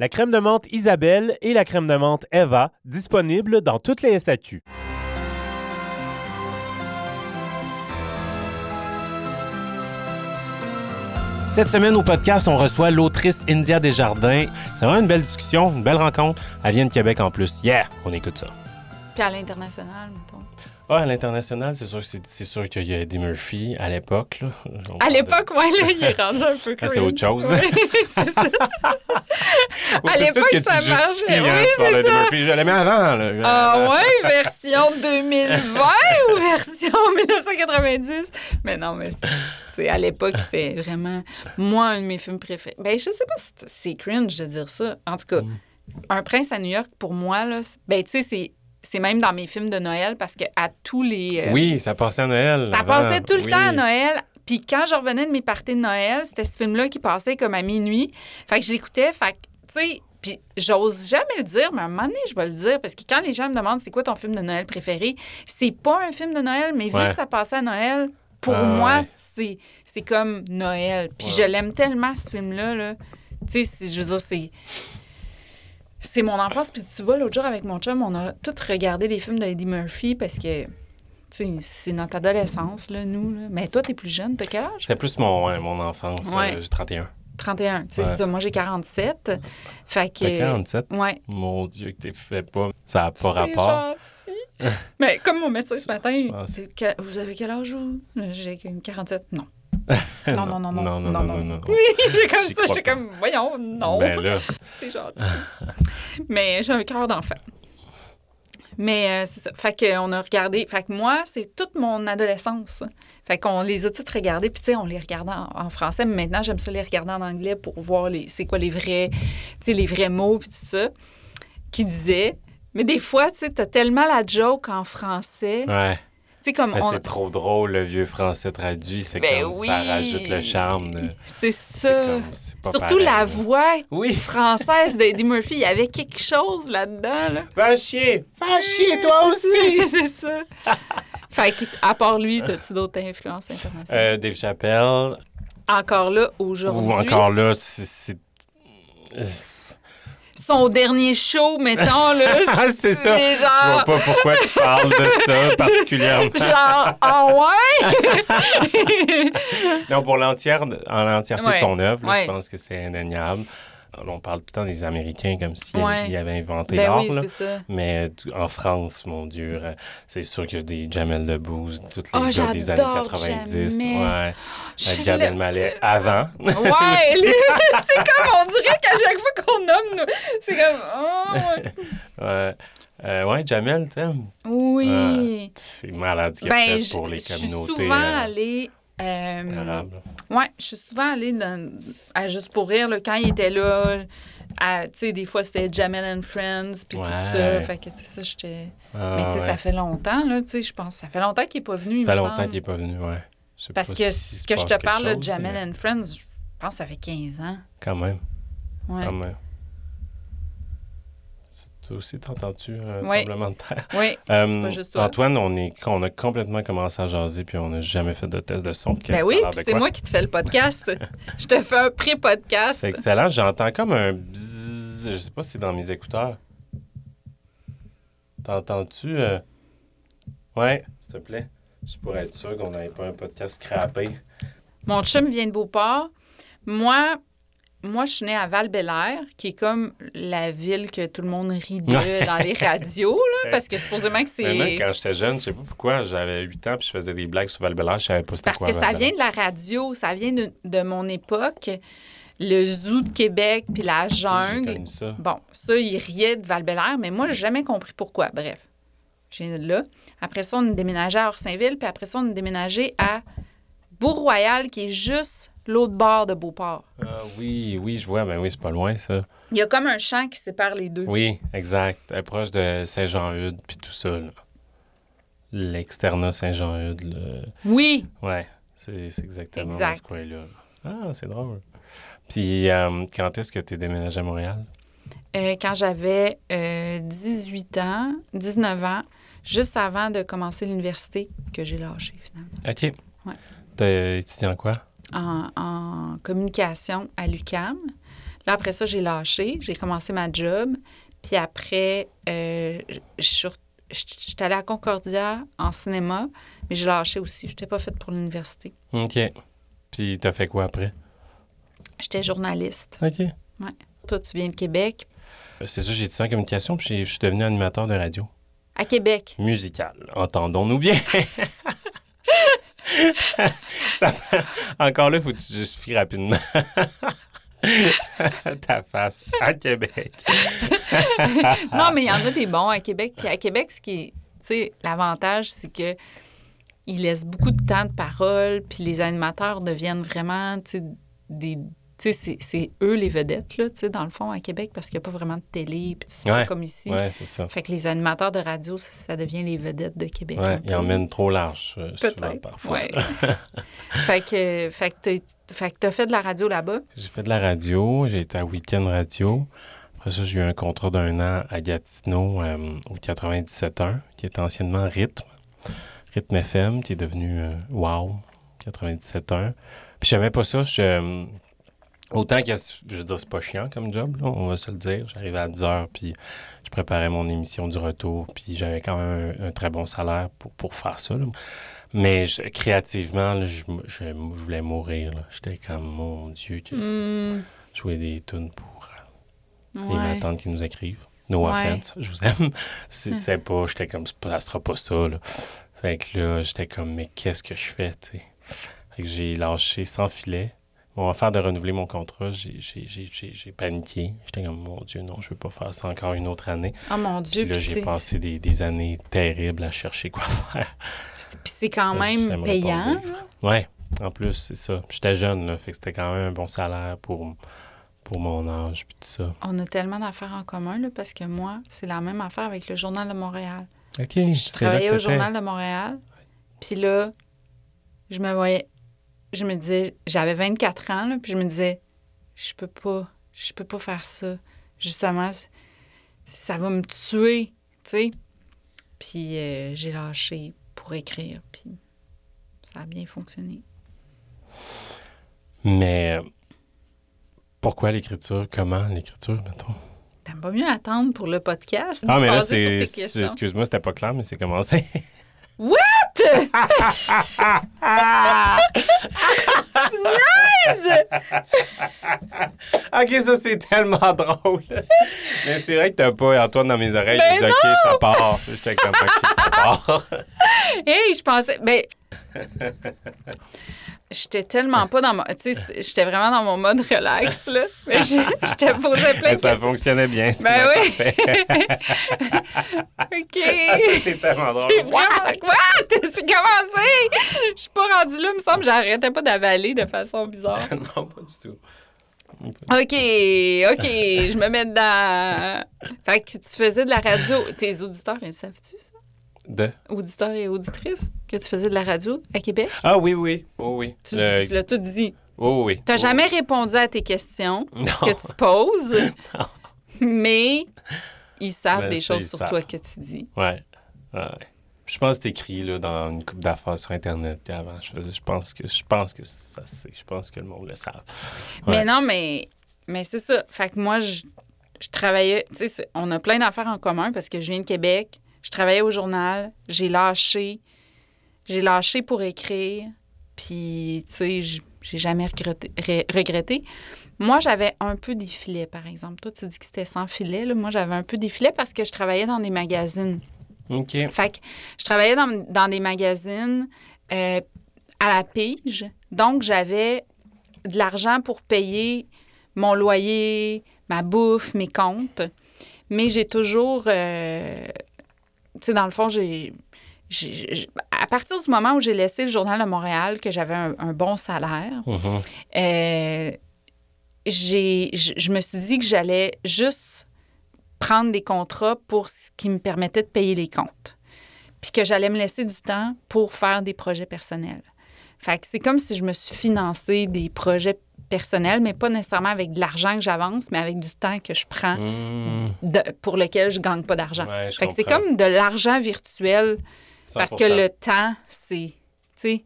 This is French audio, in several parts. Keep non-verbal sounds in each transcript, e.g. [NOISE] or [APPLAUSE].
La crème de menthe Isabelle et la crème de menthe Eva, disponibles dans toutes les SAQ. Cette semaine au podcast, on reçoit l'autrice India Desjardins. C'est vraiment une belle discussion, une belle rencontre. Elle vient de Québec en plus. Yeah, on écoute ça. Puis à l'international, mettons. Ah, à l'international, c'est sûr, c'est, c'est sûr qu'il y a Eddie Murphy à l'époque. À l'époque, ouais, là, il est rendu un peu Ah, cringe. c'est autre chose. Oui, [LAUGHS] c'est ça. [LAUGHS] de... Ou à de l'époque, ça marchait. hein, Oui, c'est ça. Murphy. Je l'aimais avant. Là. Ah ouais, version 2020 ou version [LAUGHS] 1990? Mais non, mais à l'époque, c'était vraiment, moi, un de mes films préférés. Ben, je sais pas si c'est- cringe de dire ça. En tout cas, Un prince à New York, pour moi, là, ben, tu sais, c'est- c'est même dans mes films de Noël parce que à tous les... euh, Oui, ça passait à Noël. Ça avant. passait tout le Oui. temps à Noël. Puis quand je revenais de mes parties de Noël, c'était ce film-là qui passait comme à minuit. Fait que je l'écoutais. Fait que, tu sais, puis j'ose jamais le dire, mais à un moment donné, je vais le dire. Parce que quand les gens me demandent c'est quoi ton film de Noël préféré, c'est pas un film de Noël, mais vu Ouais. que ça passait à Noël, pour Ah, moi, ouais. c'est, comme Noël. Puis Ouais. je l'aime tellement, ce film-là. Là. Tu sais, c'est- je veux dire, c'est. C'est mon enfance. Puis tu vois, l'autre jour avec mon chum, on a tous regardé les films de Eddie Murphy parce que. c'est notre adolescence, là, nous. Là. Mais toi, t'es plus jeune, t'as quel âge? C'était plus mon, ouais, mon enfance. Ouais. euh, J'ai 31. 31. Tu sais, Ouais. c'est ça. Moi, j'ai 47. Fait que. T'as 47? Ouais. Mon Dieu, que t'es fait pas. Ça n'a pas C'est rapport. gentil. Mais comme mon médecin ce matin, c'est que- vous avez quel âge, vous? J'ai 47. Non. Non, non, non, non. Non, non, non, non, non. [LAUGHS] c'est comme ça. J'étais comme, voyons, non. Ben là, [LAUGHS] C'est gentil. Mais j'ai un cœur d'enfant. Mais euh, c'est ça. Fait qu'on a regardé. Fait que moi, c'est toute mon adolescence. Fait qu'on les a toutes regardées. Puis, tu sais, on les regardait en, en français. Mais maintenant, j'aime ça les regarder en anglais pour voir les, c'est quoi les vrais, tu sais, les vrais mots, puis tout ça, qui disaient. Mais des fois, tu sais, t'as tellement la joke en français. ouais. Tu sais, comme Mais on. c'est trop drôle, le vieux français traduit. C'est Ben comme oui. ça rajoute le charme. de- C'est ça. comme, Surtout pareil, la voix Oui. [LAUGHS] française d'Eddie Murphy. Il y avait quelque chose là-dedans, là. Va chier! Va chier, toi aussi! [LAUGHS] c'est ça. fait que, à part lui, as-tu d'autres influences internationales? Euh, Dave Chappelle, encore là, aujourd'hui. ou encore là, c'est- c'est. Son dernier show, mettons, là. [LAUGHS] Ah, c'est ça! c'est Je vois genre. pas pourquoi tu parles de ça particulièrement. Genre, [LAUGHS] ah ouais? Non, pour l'entière, en l'entièreté Ouais. de son œuvre, Ouais. je pense que c'est indéniable. On parle tout le temps des Américains comme s'ils Ouais. avaient inventé ben l'art. oui. Mais en France, mon Dieu, euh, c'est sûr qu'il y a des Jamel Debbouze, tous les Oh, gars des années j'adore 90. Jamel. Ouais. Je Gad avant. Ouais, [LAUGHS] [LAUGHS] c'est comme, on dirait qu'à chaque fois qu'on nomme, c'est comme, oh, [LAUGHS] ouais. Euh, ouais, Jamel, t'aimes? Oui. C'est malade ce qu'il ben, fait je pour les je suis communautés souvent euh, allée. Euh. Ouais, je suis souvent allée dans, à Juste pour rire, là, quand il était là. Tu sais, des fois, c'était Jamel and Friends, puis tout Ouais. ça. Fait que, tu sais, ça, j'étais. Ah, Mais, tu sais, ouais. ça fait longtemps, là, tu sais, je pense. Ça fait longtemps qu'il n'est pas venu, il Ça fait me longtemps qu'il n'est pas venu, ouais. Je sais Parce que si que je te parle, de Jamel mais and Friends, je pense que ça fait 15 ans. Quand même, Ouais. quand même. Toi aussi, t'entends-tu un Oui. tremblement de terre? Oui, c'est Euh, pas juste toi. Antoine, on, est, on a complètement commencé à jaser, puis on n'a jamais fait de test de son. Ben oui, puis c'est moi qui te fais le podcast. je te fais un pré-podcast. C'est excellent. J'entends comme un bzzz. Je sais pas si c'est dans mes écouteurs. T'entends-tu? euh? Ouais, s'il te plaît. Je pourrais être sûr qu'on n'avait pas un podcast scrappé. Mon chum vient de Beauport. Moi, moi, je suis née à val qui est comme la ville que tout le monde rit de dans les radios, là, [LAUGHS] parce que supposément que c'est... Maintenant, quand j'étais jeune, je sais pas pourquoi, j'avais 8 ans puis je faisais des blagues sur val je savais pas c'était parce quoi que ça Val-Bélair. vient de la radio, ça vient de, de mon époque. Le zoo de Québec, puis la jungle. ça. Bon, ça, il riait de val mais moi, j'ai jamais compris pourquoi. Bref, je viens de là. Après ça, on a déménagé à Orsainville, puis après ça, on a déménagé à Beau-Royal, qui est juste l'autre bord de Beauport. Ah oui, oui, je vois. Ben oui, c'est pas loin, ça. Il y a comme un champ qui sépare les deux. Oui, exact. Elle est proche de Saint-Jean-Eudes, puis tout ça, là. L'externat Saint-Jean-Eudes, là. Oui, Ouais, c'est exactement dans Exact. ce coin-là. Ah, c'est drôle. Puis, euh, quand est-ce que tu es déménagé à Montréal? Euh, quand j'avais euh, 18 ans, 19 ans, juste avant de commencer l'université, que j'ai lâché finalement. OK. Ouais. T'as étudié en quoi? En, en communication à l'UCAM. Là, après ça, j'ai lâché. J'ai commencé ma job. Puis après, euh, je suis allée à Concordia en cinéma, mais j'ai lâché aussi. Je n'étais pas faite pour l'université. OK. Puis, t'as fait quoi après? J'étais journaliste. OK. Toi, tu viens de Québec. C'est ça, j'ai étudié en communication, puis je suis devenu animateur de radio. À Québec. Musical. Entendons-nous bien. [LAUGHS] Encore là, il faut que tu justifies rapidement. [LAUGHS] Ta face à Québec. [LAUGHS] Non, mais il y en a des bons à Québec. Puis à Québec, ce qui est, l'avantage, c'est que ils laissent beaucoup de temps de parole, puis les animateurs deviennent vraiment, des... Tu sais, c'est- eux les vedettes, là, tu sais, dans le fond, à Québec, parce qu'il n'y a pas vraiment de télé, puis tout ça, Ouais. comme ici. Ouais, c'est ça. Fait que les animateurs de radio, ça, ça devient les vedettes de Québec. peu. ils emmènent trop large, euh, souvent, parfois. Ouais. [LAUGHS] fait que, fait que que t'as fait de la radio là-bas? J'ai fait de la radio, j'ai été à Weekend Radio. Après ça, j'ai eu un contrat d'un an à Gatineau euh, au 97.1, qui était anciennement Rythme. Rythme FM, qui est devenu euh, Wow, 97.1. Puis j'aimais pas ça. je, autant que, je veux dire, c'est pas chiant comme job, là, on va se le dire. J'arrivais à 10 heures, puis je préparais mon émission du retour, puis j'avais quand même un, un très bon salaire pour, pour faire ça. là. Mais je- créativement, là, je, je- je voulais mourir. J'étais comme, mon Dieu, que Hmm, jouer des tunes pour euh, les ouais. matantes qui nous écrivent. No Ouais. offense, je vous aime. [LAUGHS] C'était [LAUGHS] pas, j'étais comme, ça sera pas ça, là. Fait que là, j'étais comme, mais qu'est-ce que je fais, tu sais? Fait que j'ai lâché sans filet. Bon, affaire de renouveler mon contrat, j'ai- paniqué. J'étais comme, mon Dieu, non, je veux pas faire ça encore une autre année. Oh mon Dieu. Puis là, j'ai passé des, des années terribles à chercher quoi faire. Puis c'est quand Là, même payant. Ouais, en plus, c'est ça. J'étais jeune, là, fait que c'était quand même un bon salaire pour, pour mon âge, puis tout ça. On a tellement d'affaires en commun, là, parce que moi, c'est la même affaire avec le Journal de Montréal. OK, Je travaillais au. Journal de Montréal, puis là, je me voyais, je me disais, j'avais 24 ans, là, puis je me disais, je peux pas, je peux pas faire ça. Justement, ça va me tuer, tu sais. Puis euh, j'ai lâché pour écrire, puis ça a bien fonctionné. Mais pourquoi l'écriture? Comment l'écriture, mettons? T'aimes pas mieux attendre pour le podcast? Ah, mais là, c'est. Excuse-moi, c'était pas clair, mais c'est commencé. [LAUGHS] [LAUGHS] [LAUGHS] ok, ça, c'est tellement drôle. mais c'est vrai que t'as pas Antoine dans mes oreilles. Ben il dit, ok, ça part. J'étais comme, ok, ça part. [LAUGHS] Hey, je pensais. Ben. J'étais tellement pas dans mon. Tu sais, j'étais vraiment dans mon mode relax, là. Mais je, te posais plein de ça questions. fonctionnait bien. Ben oui. [LAUGHS] OK. Ah, c'est tellement drôle. C'est vraiment. What? [LAUGHS] C'est commencé! Je suis pas rendue là, il me semble. J'arrêtais pas d'avaler de façon bizarre. [LAUGHS] non, pas du tout. OK, OK, je me mets dedans. Fait que tu faisais de la radio. Tes auditeurs, ils savent-tu ça? De... Auditeurs et auditrices, que tu faisais de la radio à Québec? Ah oui, oui. Oh oui. Tu, Le- tu l'as tout dit. Oh oui. T'as Oh, jamais répondu à tes questions [LAUGHS] Non. que tu poses, [LAUGHS] mais ils savent Ben, des choses sur savent. toi que tu dis. Ouais. ouais. Je pense que écrit là, dans une coupe d'affaires sur Internet avant. Je, faisais- je pense que je pense que ça c'est. Je pense que le monde le savent. Mais non, mais, mais c'est ça. Fait que moi, je, je travaillais. Tu sais, on a plein d'affaires en commun parce que je viens de Québec. Je travaillais au journal. J'ai lâché. J'ai lâché pour écrire. Puis, tu sais, j'ai jamais regretté. Moi, j'avais un peu des filets, par exemple. Toi, tu dis que c'était sans filet. Là. Moi, j'avais un peu des filets parce que je travaillais dans des magazines. OK. Fait que je travaillais dans, dans des magazines euh, à la pige. Donc, j'avais de l'argent pour payer mon loyer, ma bouffe, mes comptes. Mais j'ai toujours... euh, sais, dans le fond, j'ai... à partir du moment où j'ai laissé le Journal de Montréal, que j'avais un, un bon salaire, Mhm. euh, je me suis dit que j'allais juste prendre des contrats pour ce qui me permettait de payer les comptes. Puis que j'allais me laisser du temps pour faire des projets personnels. Fait que c'est comme si je me suis financé des projets personnels, mais pas nécessairement avec de l'argent que j'avance, mais avec du temps que je prends de- pour lequel je gagne pas d'argent. Ouais, je fait que c'est comme de l'argent virtuel parce que 100%. le temps, c'est.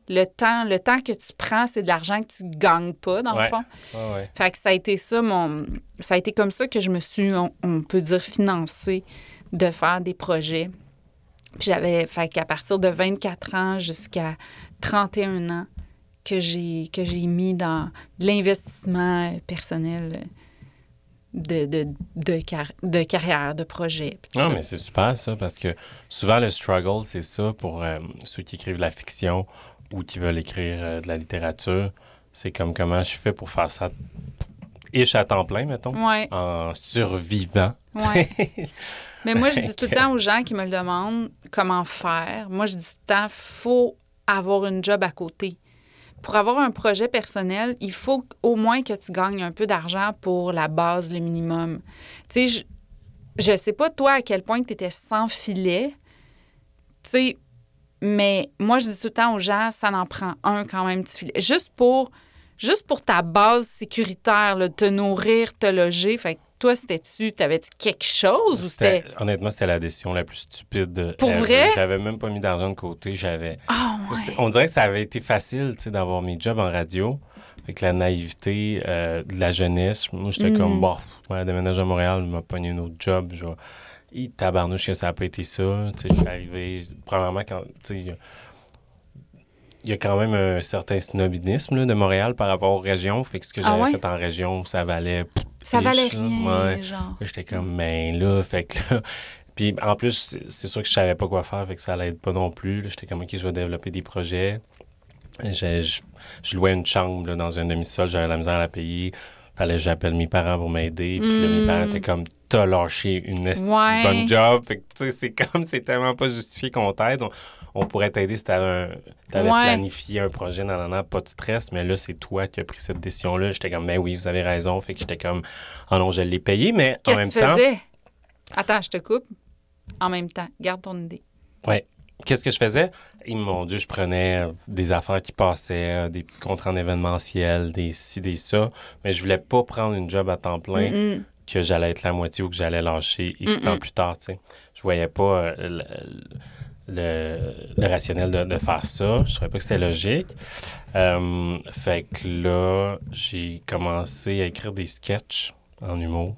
Le temps, le temps que tu prends, c'est de l'argent que tu gagnes pas, dans Ouais. le fond. Ouais. Fait que ça a été ça, mon. Ça a été comme ça que je me suis, on, on peut dire, financée de faire des projets. Puis j'avais. Fait qu'à partir de 24 ans jusqu'à 31 ans, que j'ai, que j'ai mis dans de l'investissement personnel de, de, de, car- de carrière, de projet. Non, ça. mais c'est super ça, parce que souvent le struggle, c'est ça pour euh, ceux qui écrivent de la fiction ou qui veulent écrire euh, de la littérature. C'est comme comment je fais pour faire ça ish à temps plein, mettons, Ouais. en survivant. Ouais. [LAUGHS] Mais moi, je dis tout le temps aux gens qui me le demandent comment faire. Moi, je dis tout le temps, faut avoir une job à côté. Pour avoir un projet personnel, il faut au moins que tu gagnes un peu d'argent pour la base, le minimum. Tu sais, je, je sais pas toi à quel point tu étais sans filet. Tu sais, mais moi, je dis tout le temps aux gens, ça en prend un quand même, petit filet. Juste pour, juste pour ta base sécuritaire, te nourrir, te loger. Fait toi, c'était-tu, t'avais-tu quelque chose ou c'était. Honnêtement, c'était la décision la plus stupide. Pour vrai? J'avais même pas mis d'argent de côté. J'avais. Ah, ouais. On dirait que ça avait été facile, tu sais, d'avoir mes jobs en radio. Avec la naïveté euh, de la jeunesse. Moi, j'étais Mm. comme, bon, ouais, déménage à Montréal, m'a pogné un autre job. Je. Et tabarnouche que ça n'a pas été ça. Tu sais, je suis arrivé, premièrement, quand, tu sais, il y a- quand même un certain snobinisme là, de Montréal par rapport aux régions. Fait que ce que Ah j'avais ouais? fait en région, ça valait... Ça valait rien, Ouais. genre. J'étais comme, ben là, fait que là. [LAUGHS] Puis en plus, c'est sûr que je savais pas quoi faire, fait que ça l'aide pas non plus. J'étais comme, OK, je vais développer des projets. Je, je, je louais une chambre là, dans un demi-sol, j'avais la misère à la payer. Fallait que j'appelle mes parents pour m'aider. Puis là, mes parents étaient comme, t'as lâché une Ouais. bonne job. Fait que, tu sais, c'est comme, c'est tellement pas justifié qu'on t'aide. On, on pourrait t'aider si t'avais, un- t'avais Ouais. planifié un projet, nan, nan, nan, pas de stress. Mais là, c'est toi qui as pris cette décision-là. J'étais comme, ben oui, vous avez raison. Fait que j'étais comme, oh non, je l'ai payé. Mais en Qu'est-ce même que tu temps. faisais? Attends, je te coupe. En même temps, garde ton idée. Ouais. Qu'est-ce que je faisais? Et mon Dieu, je prenais euh, des affaires qui passaient, euh, des petits contrats en événementiel, des ci, des ça. Mais je voulais pas prendre une job à temps plein que j'allais être la moitié ou que j'allais lâcher X temps plus tard, tu sais. Je voyais pas euh, le, le- rationnel de, faire ça. Je trouvais pas que c'était logique. Euh, fait que là, j'ai commencé à écrire des sketchs en humour.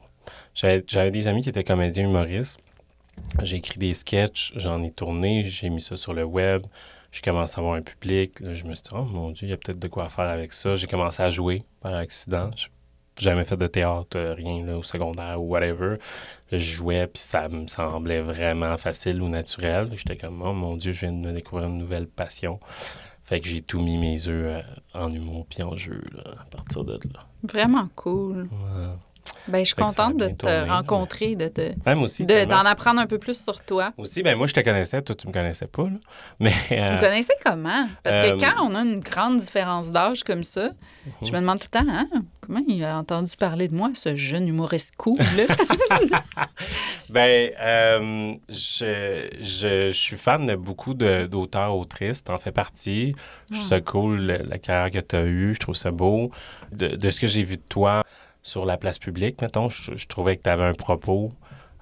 J'avais des amis qui étaient comédiens humoristes. J'ai écrit des sketchs, j'en ai tourné, j'ai mis ça sur le web. J'ai commencé à avoir un public. Je me suis dit, oh mon Dieu, il y a peut-être de quoi faire avec ça. J'ai commencé à jouer par accident. J'ai jamais fait de théâtre, euh, rien là, au secondaire ou whatever. Je jouais, puis ça me semblait vraiment facile ou naturel. J'étais comme, oh mon Dieu, je viens de découvrir une nouvelle passion. Fait que j'ai tout mis mes œufs euh, en humour puis en jeu là, à partir de là. Vraiment cool. Ouais. Ben, je suis contente de bien te rencontrer, de te, Même aussi, de- d'en apprendre un peu plus sur toi. Aussi, ben moi, je te connaissais, toi, tu me connaissais pas, là. Mais. Tu euh, me connaissais comment? Parce euh, que quand on a une grande différence d'âge comme ça, je me demande tout le temps, hein, comment il a entendu parler de moi, ce jeune humoriste cool, là? [LAUGHS] [LAUGHS] Ben, euh, je, je, je suis fan de beaucoup de- d'auteurs, autrices. T'en fais partie. Je trouve ça cool, le- la carrière que tu as eue. Je trouve ça beau. De, de ce que j'ai vu de toi sur la place publique, mettons, je, je trouvais que tu avais un propos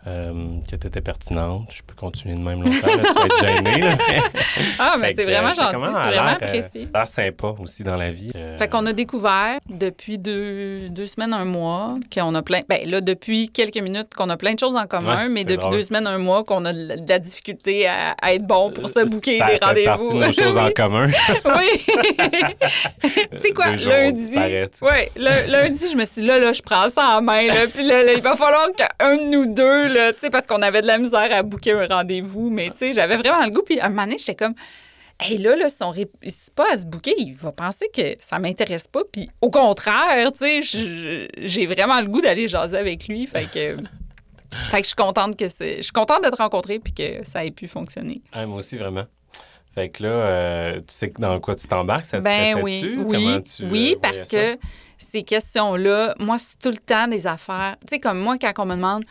euh, que tu étais pertinente. Je peux continuer de même longtemps. là, tu vas être gêné. Là. [LAUGHS] ah, mais c'est vraiment euh, gentil, c'est vraiment euh, apprécié. l'air sympa aussi dans la vie. Euh, Fait qu'on a découvert depuis deux, deux semaines, un mois, qu'on a plein. Ben là, depuis quelques minutes, qu'on a plein de choses en commun, Ouais, mais c'est depuis drôle. deux semaines, un mois, qu'on a de la difficulté à, à être bon pour se booker ça des fait partie rendez-vous. de nos choses en [LAUGHS] commun. [LAUGHS] oui. tu sais quoi, jours, lundi. le- lundi, je me suis dit, là, là, je prends ça en main, là, puis là, là, il va falloir qu'un de nous deux, là, tu sais, parce qu'on avait de la misère à booker un rendez-vous, mais tu sais, j'avais vraiment le goût, puis à un moment donné, j'étais comme, hey, là, là, si on réussit pas à se booker, il va penser que ça m'intéresse pas, puis au contraire, tu sais, j'ai vraiment le goût d'aller jaser avec lui, fait que. [LAUGHS] Fait que je suis contente que c'est. Je suis contente de te rencontrer puis que ça ait pu fonctionner. Moi aussi, vraiment. Fait que là, euh, tu sais dans quoi tu t'embarques, ça te Ben oui, dessus? oui, Comment tu, oui, euh, parce que ces questions-là, moi, c'est tout le temps des affaires. Tu sais, comme moi, quand on me demande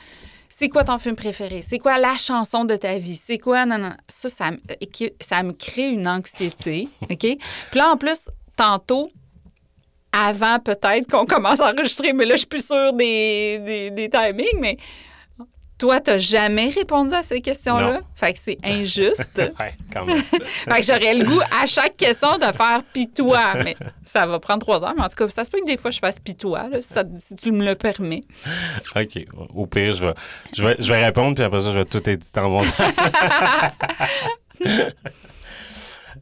c'est quoi ton film préféré, c'est quoi la chanson de ta vie, c'est quoi, non, non, ça, ça, me- qui- ça me crée une anxiété, [LAUGHS] OK? Puis là, en plus, tantôt, avant peut-être qu'on [LAUGHS] commence à enregistrer, mais là, je suis plus sûre des, des, des timings, mais toi, t'as jamais répondu à ces questions-là? Fait que c'est injuste. [LAUGHS] Ouais, quand même. [LAUGHS] Fait que j'aurais le goût à chaque question de faire pitois. Mais ça va prendre trois heures. Mais en tout cas, ça se peut que des fois je fasse pitois, là, si, ça- si tu me le permets. [LAUGHS] OK. Au pire, je vais, je vais, je vais répondre, puis après ça, je vais tout éditer en mon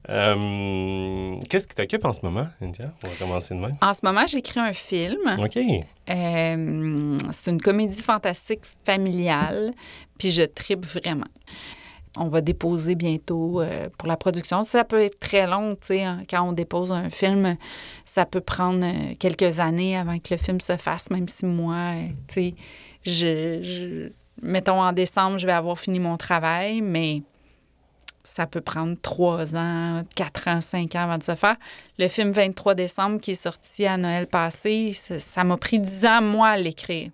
Euh, Qu'est-ce qui t'occupe en ce moment, India? On va commencer de même. En ce moment, j'écris un film. OK. Euh, c'est une comédie fantastique familiale. Puis je tripe vraiment. On va déposer bientôt euh, pour la production. Ça peut être très long, tu sais. hein. Quand on dépose un film, ça peut prendre quelques années avant que le film se fasse, même si moi, tu sais, je, je- Mettons, en décembre, je vais avoir fini mon travail, mais ça peut prendre trois ans, quatre ans, cinq ans avant de se faire. Le film 23 décembre qui est sorti à Noël passé, ça m'a pris dix ans, moi, à l'écrire.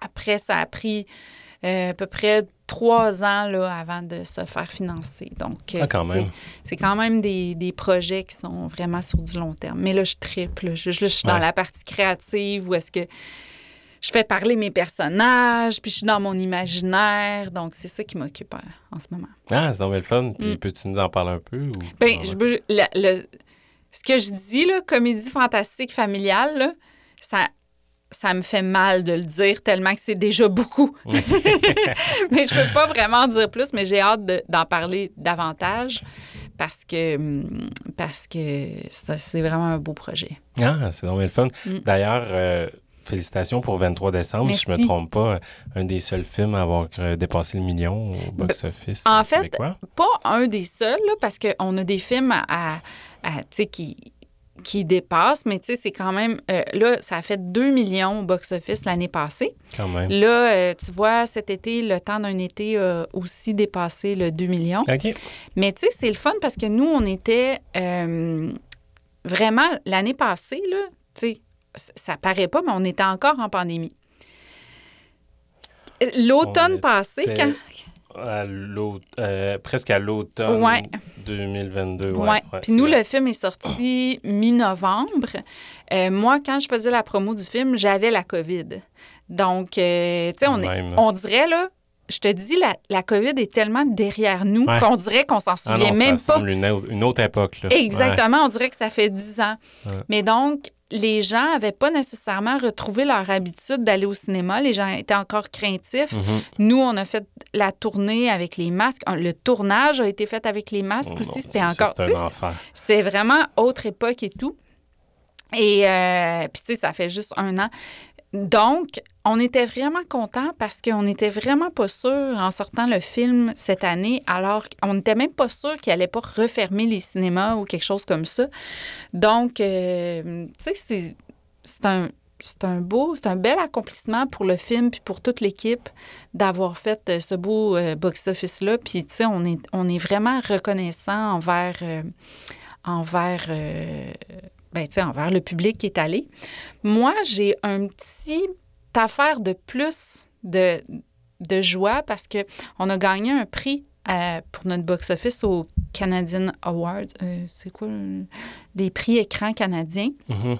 Après, ça a pris euh, à peu près trois ans là, avant de se faire financer. Donc, euh, Ah, quand c'est- quand même des, des projets qui sont vraiment sur du long terme. Mais là, je triple. Je, je- je suis dans la partie créative où est-ce que je fais parler mes personnages, puis je suis dans mon imaginaire. Donc, c'est ça qui m'occupe euh, en ce moment. Ah, c'est bien le fun. Puis Mm. peux-tu nous en parler un peu? Ou... Ben, Ah, je le- le- ce que je dis, là, comédie fantastique familiale, là, ça, ça me fait mal de le dire tellement que c'est déjà beaucoup. [LAUGHS] [LAUGHS] mais je peux pas vraiment en dire plus, mais j'ai hâte de- d'en parler davantage parce que parce que c'est vraiment un beau projet. Ah, c'est bien le fun. Mm. D'ailleurs, euh, félicitations pour 23 décembre. Si je me Merci. trompe pas, un des seuls films à avoir dépassé le million au box-office en fait, québécois. Pas un des seuls, là, parce qu'on a des films à, qui qui dépassent, mais c'est quand même... euh, là, ça a fait 2 millions au box-office l'année passée. Quand même. Là, euh, tu vois, cet été, le temps d'un été a aussi dépassé le 2 millions. OK. Mais tu sais, c'est le fun parce que nous, on était euh, vraiment l'année passée, là, tu sais, ça paraît pas, mais on était encore en pandémie. L'automne passé, quand. À euh, presque à l'automne Ouais. 2022. Ouais, Ouais. ouais, Puis nous, vrai. le film est sorti mi-novembre. Euh, moi, quand je faisais la promo du film, j'avais la COVID. Donc, euh, tu sais, on, est- on dirait, là, je te dis, la, la COVID est tellement derrière nous Ouais. qu'on dirait qu'on s'en Ah souvient non, même ça pas. une, une autre époque. Là. Exactement, on dirait que ça fait 10 ans. Ouais. Mais donc, les gens n'avaient pas nécessairement retrouvé leur habitude d'aller au cinéma. Les gens étaient encore craintifs. Mhm. Nous, on a fait la tournée avec les masques. Le tournage a été fait avec les masques Oh aussi. C'était encore... C'est vraiment autre époque et tout. Et euh, puis, tu sais, ça fait juste un an. Donc, on était vraiment contents parce qu'on n'était vraiment pas sûr en sortant le film cette année, alors qu'on n'était même pas sûr qu'il allait pas refermer les cinémas ou quelque chose comme ça. Donc, euh, tu sais, c'est- un, c'est un beau, c'est un bel accomplissement pour le film puis pour toute l'équipe d'avoir fait euh, ce beau euh, box-office-là. Puis, tu sais, on est, on est vraiment reconnaissant envers, ben, envers le public qui est allé. Moi, j'ai un petit affaire de plus de, de joie parce que on a gagné un prix euh, pour notre box-office au Canadian Awards. Euh, c'est quoi? euh, Les prix écran canadiens? Mhm.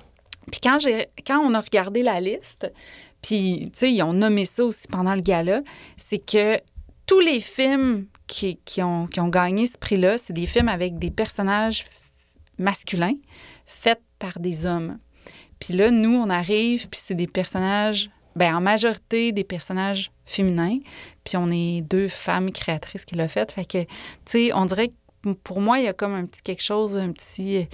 Puis quand, j'ai, quand on a regardé la liste, puis, tu sais, ils ont nommé ça aussi pendant le gala, c'est que tous les films qui, qui ont, qui ont gagné ce prix-là, c'est des films avec des personnages masculins faits par des hommes. Puis là, nous, on arrive, puis c'est des personnages, ben en majorité, des personnages féminins. Puis on est deux femmes créatrices qui l'ont fait. Fait que, tu sais, on dirait que pour moi, il y a comme un petit quelque chose, un petit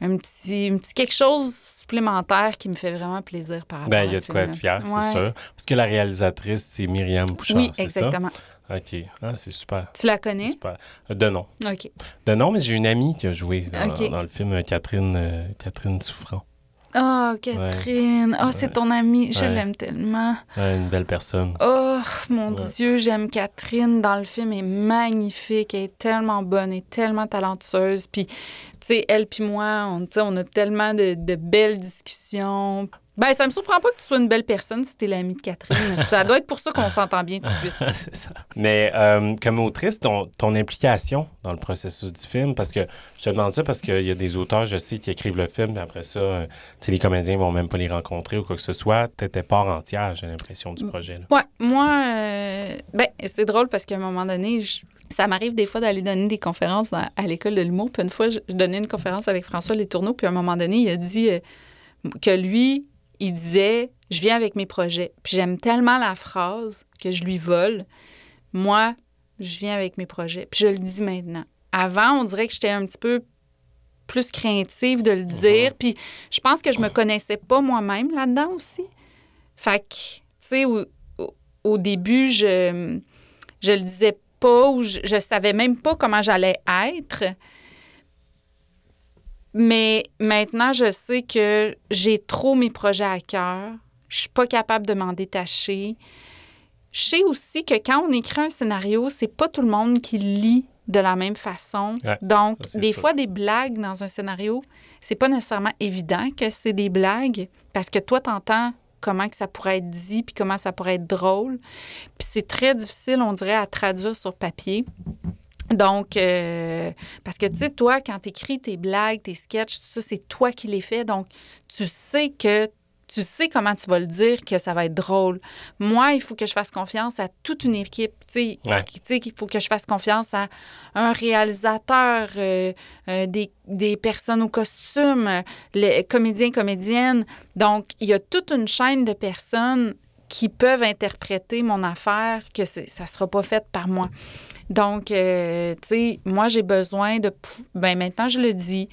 un petit, un petit quelque chose supplémentaire qui me fait vraiment plaisir par rapport Ben, à il y a de quoi être fier, Ouais. c'est sûr. Parce que la réalisatrice, c'est Myriam Bouchard, Oui, c'est exactement. ça? OK. Ah, c'est super. Tu la connais? Super. De nom. OK. De nom, mais j'ai une amie qui a joué dans, le film euh, Catherine, euh, Catherine Souffrant. Oh, Catherine. Oh, c'est ton amie. Je Ouais. l'aime tellement. Ouais, une belle personne. Oh, mon Ouais. Dieu, j'aime Catherine. Dans le film, elle est magnifique. Elle est tellement bonne et tellement talentueuse. Puis, tu sais, elle puis moi, on, on a tellement de, de belles discussions. Ben, ça me surprend pas que tu sois une belle personne si t'es l'amie de Catherine. [LAUGHS] ça doit être pour ça qu'on s'entend bien tout de suite. [LAUGHS] c'est ça. Mais euh, comme autrice, ton, ton implication dans le processus du film, parce que je te demande ça parce qu'il y a des auteurs, je sais, qui écrivent le film, puis après ça, euh, tu sais, les comédiens vont même pas les rencontrer ou quoi que ce soit. T'étais part entière, j'ai l'impression, du projet. là. Ouais, moi, euh, ben, c'est drôle parce qu'à un moment donné, je- ça m'arrive des fois d'aller donner des conférences dans- à l'école de l'humour. Puis une fois, je, je donnais une conférence avec François Letourneau, puis à un moment donné, il a dit euh, que lui, il disait Je viens avec mes projets. Puis j'aime tellement la phrase que je lui vole. Moi, je viens avec mes projets. Puis je le dis maintenant. Avant, on dirait que j'étais un petit peu plus craintive de le dire. Puis je pense que je me connaissais pas moi-même là-dedans aussi. Fait que, tu sais, au, au- au début, je, je le disais pas ou je, je savais même pas comment j'allais être. Mais maintenant, je sais que j'ai trop mes projets à cœur. Je suis pas capable de m'en détacher. Je sais aussi que quand on écrit un scénario, c'est pas tout le monde qui lit de la même façon. Ouais, Donc, ça, des sûr. fois, des blagues dans un scénario, c'est pas nécessairement évident que c'est des blagues parce que toi, t'entends comment que ça pourrait être dit puis comment ça pourrait être drôle. Puis c'est très difficile, on dirait, à traduire sur papier. Donc, euh, parce que, tu sais, toi, quand tu écris tes blagues, tes sketchs, tout ça, c'est toi qui les fais. Donc, tu sais que tu sais comment tu vas le dire, que ça va être drôle. Moi, il faut que je fasse confiance à toute une équipe. Tu sais, Ouais. qu'il faut que je fasse confiance à un réalisateur, euh, euh, des, des personnes au costume, les comédiens, comédiennes. Donc, il y a toute une chaîne de personnes qui peuvent interpréter mon affaire, que ça ne sera pas fait par moi. Donc, euh, tu sais, moi, j'ai besoin de... Ben maintenant, je le dis.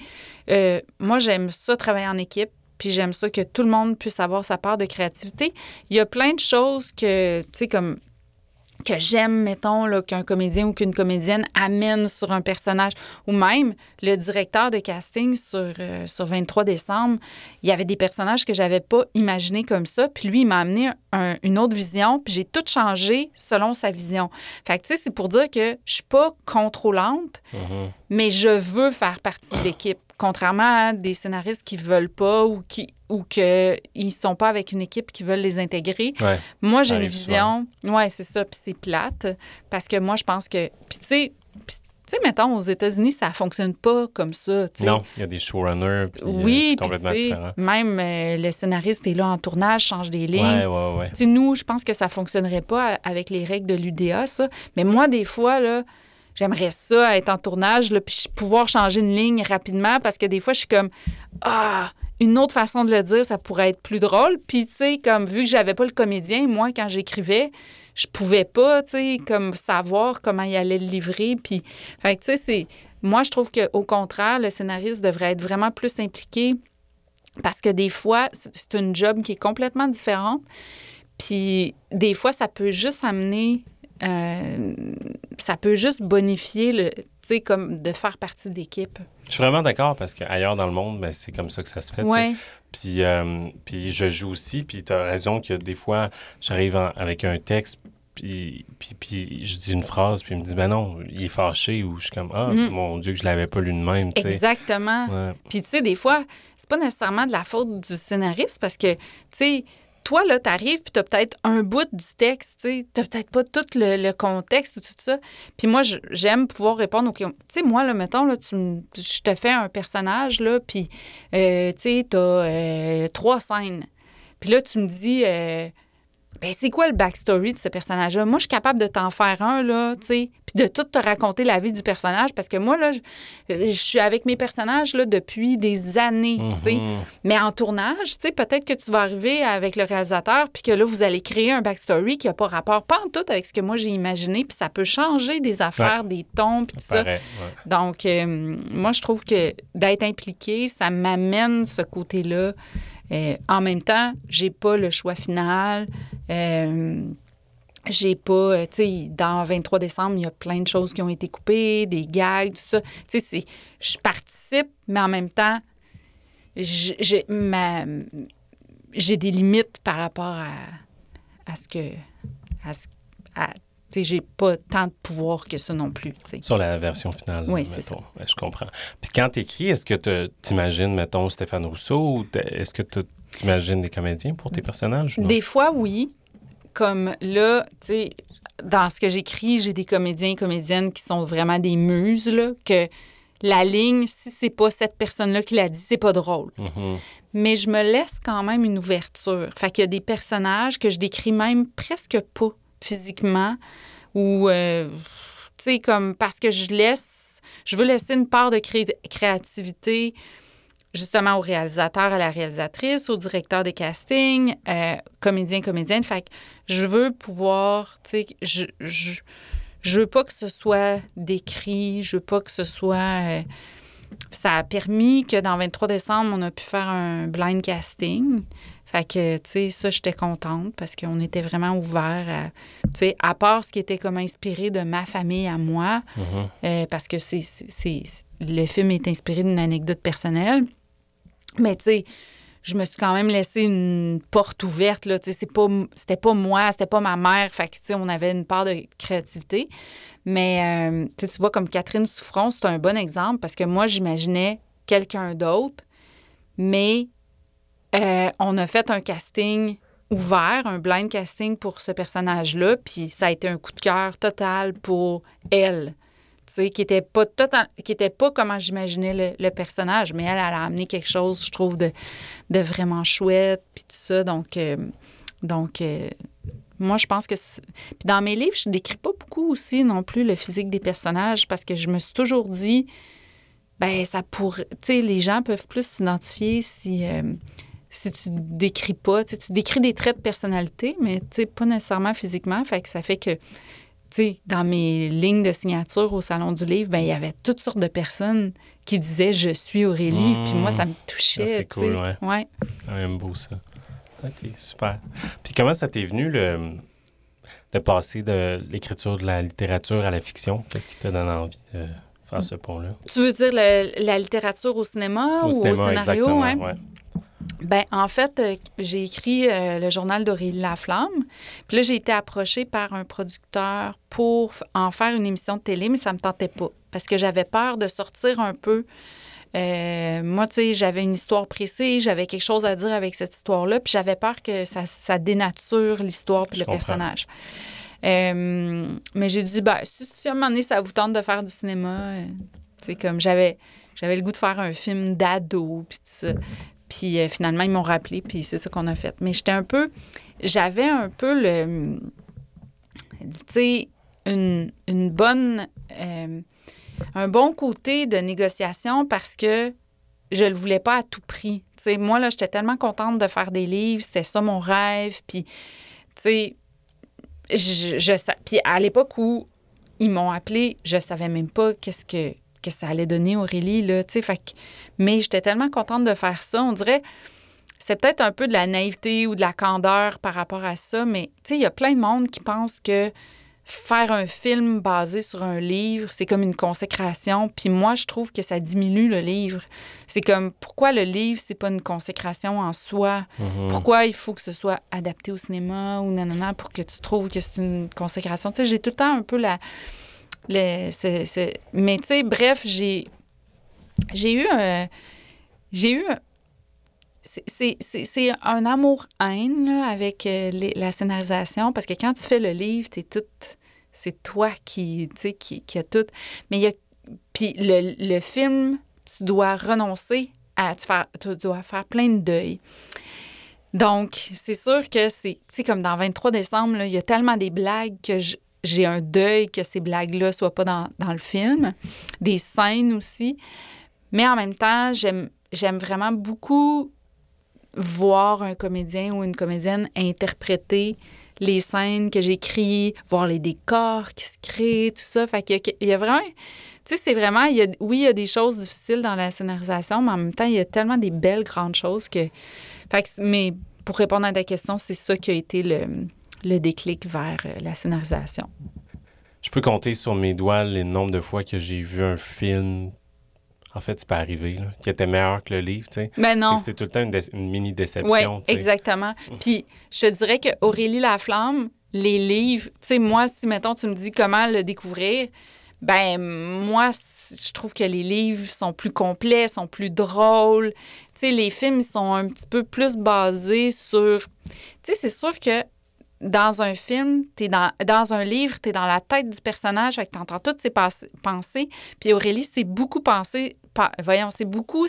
euh, moi, j'aime ça, travailler en équipe. Puis j'aime ça que tout le monde puisse avoir sa part de créativité. Il y a plein de choses que, tu sais, comme que j'aime, mettons, là, qu'un comédien ou qu'une comédienne amène sur un personnage. Ou même le directeur de casting sur, euh, sur 23 décembre, il y avait des personnages que j'avais pas imaginés comme ça. Puis lui, il m'a amené un- une autre vision, puis j'ai tout changé selon sa vision. Fait que, tu sais, c'est pour dire que je suis pas contrôlante, Mhm. mais je veux faire partie de l'équipe. Contrairement à des scénaristes qui veulent pas ou qui ou que ils sont pas avec une équipe qui veulent les intégrer. Ouais. Moi, j'ai une vision. Ouais, c'est ça. Puis c'est plate. Parce que moi, je pense que. Puis tu sais, tu sais, mettons, aux États-Unis, ça fonctionne pas comme ça. Non, il y a des showrunners, puis euh, Oui, complètement différent. même euh, le scénariste est là en tournage, change des lignes. Ouais, ouais, ouais. Tu sais, nous, je pense que ça fonctionnerait pas avec les règles de l'UDA, ça. Mais moi, des fois, là, j'aimerais ça être en tournage, là, puis pouvoir changer une ligne rapidement parce que des fois, je suis comme Ah, une autre façon de le dire, ça pourrait être plus drôle. Puis, tu sais, comme vu que j'avais pas le comédien, moi, quand j'écrivais, je pouvais pas, tu sais, comme savoir comment il allait le livrer. Puis, fait que, tu sais, c'est. Moi, je trouve qu'au contraire, le scénariste devrait être vraiment plus impliqué parce que des fois, c'est c'est une job qui est complètement différente. Puis des fois, ça peut juste amener, euh, ça peut juste bonifier le, tu sais, comme de faire partie de l'équipe. Je suis vraiment d'accord parce qu'ailleurs dans le monde, ben, c'est comme ça que ça se fait. Ouais, Puis, euh, puis je joue aussi, puis tu as raison que des fois, j'arrive avec un texte, puis, puis, puis je dis une phrase, puis il me dit, ben non, il est fâché, ou je suis comme, ah, Mhm. mon Dieu, que je l'avais pas lu de même, exactement. Ouais. Puis tu sais, des fois, c'est pas nécessairement de la faute du scénariste parce que, tu sais, toi, là, t'arrives puis t'as peut-être un bout du texte, tu t'as peut-être pas tout le, le contexte ou tout ça. Puis moi, j'aime pouvoir répondre aux. Tu sais, moi, là, mettons, là, tu je te fais un personnage, là, puis, euh, tu sais, t'as euh, trois scènes. Puis là, tu me dis, euh, ben, c'est quoi le backstory de ce personnage-là? Moi, je suis capable de t'en faire un, là, tu sais, puis de tout te raconter la vie du personnage, parce que moi, là, je, je suis avec mes personnages, là, depuis des années, tu sais. Mhm. Mais en tournage, tu sais, peut-être que tu vas arriver avec le réalisateur, puis que là, vous allez créer un backstory qui n'a pas rapport, pas en tout avec ce que moi j'ai imaginé, puis ça peut changer des affaires, des tons, puis tout Ça ça. paraît, ouais. Donc, euh, moi, je trouve que d'être impliqué, ça m'amène ce côté-là. Euh, en même temps, j'ai pas le choix final. Euh, j'ai pas, euh, tu sais, dans 23 décembre, il y a plein de choses qui ont été coupées, des gags, tout ça. Tu sais, je participe, mais en même temps, j'ai des limites par rapport à, à ce que à ce à, j'ai pas tant de pouvoir que ça non plus. Sur la version finale. Oui, c'est ça. je comprends. Puis quand tu écris, est-ce que tu imagines, mettons, Stéphane Rousseau ou est-ce que tu imagines des comédiens pour tes personnages? Des fois, oui. Comme là, tu sais, dans ce que j'écris, j'ai des comédiens et comédiennes qui sont vraiment des muses, là, que la ligne, si c'est pas cette personne-là qui l'a dit, c'est pas drôle. Mm-hmm. Mais je me laisse quand même une ouverture. Fait qu'il y a des personnages que je décris même presque pas physiquement ou, euh, tu sais, comme parce que je laisse, je veux laisser une part de créativité justement au réalisateur, à la réalisatrice, au directeur de casting, euh, comédien, comédienne. Fait que je veux pouvoir, tu sais, je, je, je, veux pas que ce soit décrit, je veux pas que ce soit... Euh, ça a permis que dans 23 décembre, on a pu faire un blind casting. Fait que, tu sais, ça, j'étais contente parce qu'on était vraiment ouvert à, tu sais, à part ce qui était comme inspiré de ma famille à moi, mm-hmm. euh, parce que c'est, le film est inspiré d'une anecdote personnelle. Mais, tu sais, je me suis quand même laissé une porte ouverte, là. Tu sais, c'est pas, c'était pas moi, c'était pas ma mère. Fait que, tu sais, on avait une part de créativité. Mais, euh, tu vois, comme Catherine Souffrance, c'est un bon exemple parce que moi, j'imaginais quelqu'un d'autre, mais euh, on a fait un casting ouvert, un blind casting pour ce personnage-là, puis ça a été un coup de cœur total pour elle. sais, qui était pas total, qui était pas comment j'imaginais le, personnage, mais elle, elle a amené quelque chose, je trouve, de, de vraiment chouette, puis tout ça. Donc, euh, donc euh, moi, je pense que... Puis dans mes livres, je décris pas beaucoup aussi non plus le physique des personnages parce que je me suis toujours dit, ben ça pourrait... Tu sais, les gens peuvent plus s'identifier si si tu décris pas, tu décris des traits de personnalité, mais pas nécessairement physiquement. Fait que ça fait que, tu dans mes lignes de signature au Salon du Livre, ben il y avait toutes sortes de personnes qui disaient « Je suis Aurélie Puis moi, ça me touchait. C'est cool, ouais. ouais. Ah, beau, ça. OK, super. Puis comment ça t'est venu, le, de passer de l'écriture de la littérature à la fiction? Qu'est-ce qui te donne envie de faire ce pont-là? Tu veux dire la littérature au cinéma ou au scénario? Exactement, ouais. Ben, en fait, euh, j'ai écrit euh, le journal d'Aurélie Laflamme. Puis là, j'ai été approchée par un producteur pour en faire une émission de télé, mais ça me tentait pas parce que j'avais peur de sortir un peu. Euh, moi, tu sais, j'avais une histoire précise, j'avais quelque chose à dire avec cette histoire-là, puis j'avais peur que ça, ça dénature l'histoire puis le personnage. mais j'ai dit, ben, si, à un moment donné, ça vous tente de faire du cinéma, c'est comme j'avais j'avais le goût de faire un film d'ado, puis tout ça. Puis euh, finalement, ils m'ont rappelé, puis c'est ça qu'on a fait. Mais j'étais un peu. J'avais un peu le. Tu sais, une, une, bonne. Euh, un bon côté de négociation parce que je le voulais pas à tout prix. Tu sais, moi, là, j'étais tellement contente de faire des livres, c'était ça mon rêve. Puis, tu sais, je, je, puis à l'époque où ils m'ont appelé, je savais même pas qu'est-ce que que ça allait donner Aurélie, là, tu sais. Mais j'étais tellement contente de faire ça. On dirait, c'est peut-être un peu de la naïveté ou de la candeur par rapport à ça, mais tu sais, il y a plein de monde qui pense que faire un film basé sur un livre, c'est comme une consécration. Puis moi, je trouve que ça diminue le livre. C'est comme, pourquoi le livre, c'est pas une consécration en soi? Mm-hmm. Pourquoi il faut que ce soit adapté au cinéma ou nanana pour que tu trouves que c'est une consécration? Tu sais, j'ai tout le temps un peu la mais tu sais, bref, j'ai j'ai eu un. J'ai eu. C'est un amour-haine avec euh, la scénarisation parce que quand tu fais le livre, es tout. C'est toi qui, qui, qui a tout. Mais il y a. Puis le, le, film, tu dois renoncer à. Tu, faire, dois faire plein de deuil. Donc, c'est sûr que c'est, tu sais, comme dans 23 décembre, il y a tellement des blagues que je, j'ai un deuil que ces blagues-là soient pas dans, le film, des scènes aussi. Mais en même temps, j'aime, vraiment beaucoup voir un comédien ou une comédienne interpréter les scènes que j'écris, voir les décors qui se créent, tout ça. Fait qu'il y a, vraiment... Tu sais, c'est vraiment... Il y a, oui, il y a des choses difficiles dans la scénarisation, mais en même temps, il y a tellement des belles grandes choses que... Fait que mais pour répondre à ta question, c'est ça qui a été le, le déclic vers euh, la scénarisation. Je peux compter sur mes doigts le nombre de fois que j'ai vu un film en fait, c'est pas arrivé, là, qui était meilleur que le livre, tu sais. Mais non. C'est tout le temps une, mini Oui, déception, sais. exactement. Puis je te dirais que Aurélie Laflamme, les livres, tu sais, moi, si, mettons, tu me dis comment le découvrir, ben moi, je trouve que les livres sont plus complets, sont plus drôles. Tu sais, les films ils sont un petit peu plus basés sur... Tu sais, c'est sûr que dans un film, t'es dans, dans un livre, tu es dans la tête du personnage, tu entends toutes ses pensées. Puis Aurélie, c'est beaucoup pensé, pa- voyons, c'est beaucoup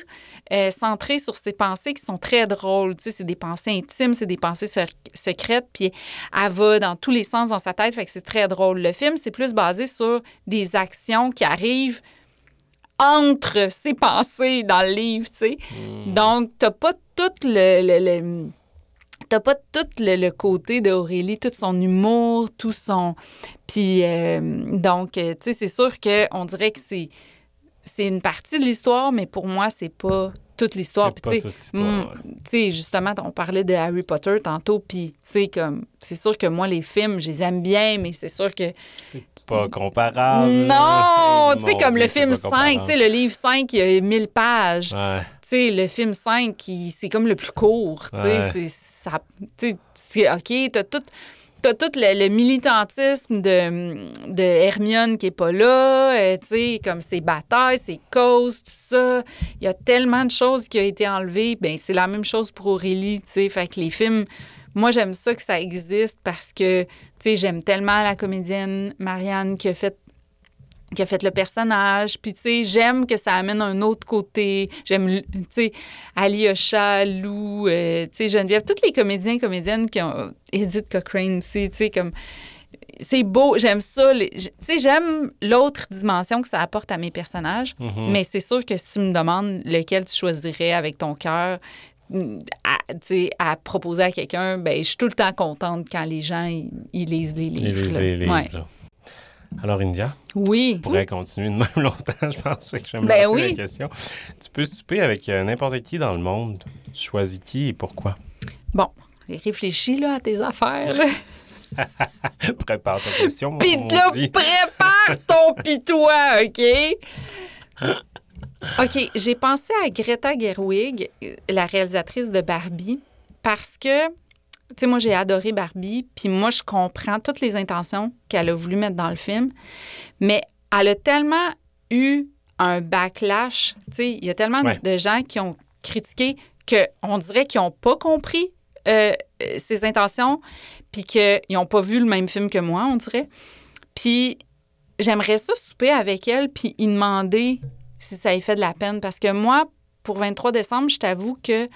euh, centré sur ses pensées qui sont très drôles. Tu sais, c'est des pensées intimes, c'est des pensées sec- secrètes, puis elle va dans tous les sens dans sa tête, fait que c'est très drôle. Le film, c'est plus basé sur des actions qui arrivent entre ses pensées dans le livre, tu sais. Donc, t'as pas tout le... le- le- T'as pas tout le, le côté d'Aurélie, tout son humour, tout son... Puis, euh, donc, euh, tu sais, c'est sûr qu'on dirait que c'est c'est une partie de l'histoire, mais pour moi, c'est pas toute l'histoire. Puis, tu sais, mm, tu sais, justement, on parlait de Harry Potter tantôt, puis, tu sais, comme, c'est sûr que moi, les films, je les aime bien, mais c'est sûr que. C'est pas comparable. non! [LAUGHS] Tu sais, comme le film pas 5, comparable. tu sais, le livre 5, il y a 1000 pages. Ouais. Sais, le film 5, il- c'est comme le plus court. Tu sais, Ouais. c'est ça. Tu sais, c'est OK, t'as tout. T'as tout le, le militantisme de, de Hermione qui est pas là, euh, tu sais, comme ses batailles, ses causes, tout ça. Il y a tellement de choses qui ont été enlevées. Ben c'est la même chose pour Aurélie, tu sais. Fait que les films, moi, j'aime ça que ça existe parce que, tu sais, j'aime tellement la comédienne Marianne qui a fait qui a fait le personnage. Puis, tu sais, j'aime que ça amène un autre côté. J'aime, tu sais, Alyosha, Lou, euh, tu sais, Geneviève, tous les comédiens, comédiennes qui ont... Edith Cochrane aussi, tu sais, comme... C'est beau, j'aime ça. les- Tu sais, j'aime l'autre dimension que ça apporte à mes personnages. Mhm. Mais c'est sûr que si tu me demandes lequel tu choisirais avec ton cœur, mm, à, à proposer à quelqu'un, ben, je suis tout le temps contente quand les gens ils, ils lisent les Et livres. les, là. les livres. Ouais. Alors, India, Oui. on pourrait continuer de même [LAUGHS] longtemps, je pense que je vais me Ben lancer oui. la question. Tu peux souper avec euh, n'importe qui dans le monde. Tu choisis qui et pourquoi? Bon, réfléchis là, à tes affaires. [LAUGHS] Prépare ta question, mon Puis là, prépare ton [LAUGHS] pitois, OK? OK, j'ai pensé à Greta Gerwig, la réalisatrice de Barbie, parce que, tu sais, moi, j'ai adoré Barbie, puis moi, je comprends toutes les intentions qu'elle a voulu mettre dans le film, mais elle a tellement eu un backlash, tu sais, il y a tellement Ouais. de gens qui ont critiqué qu'on dirait qu'ils n'ont pas compris euh, euh, ses intentions, puis qu'ils n'ont pas vu le même film que moi, on dirait. Puis j'aimerais ça souper avec elle, puis y demander si ça lui fait de la peine. Parce que moi, pour 23 décembre, je t'avoue que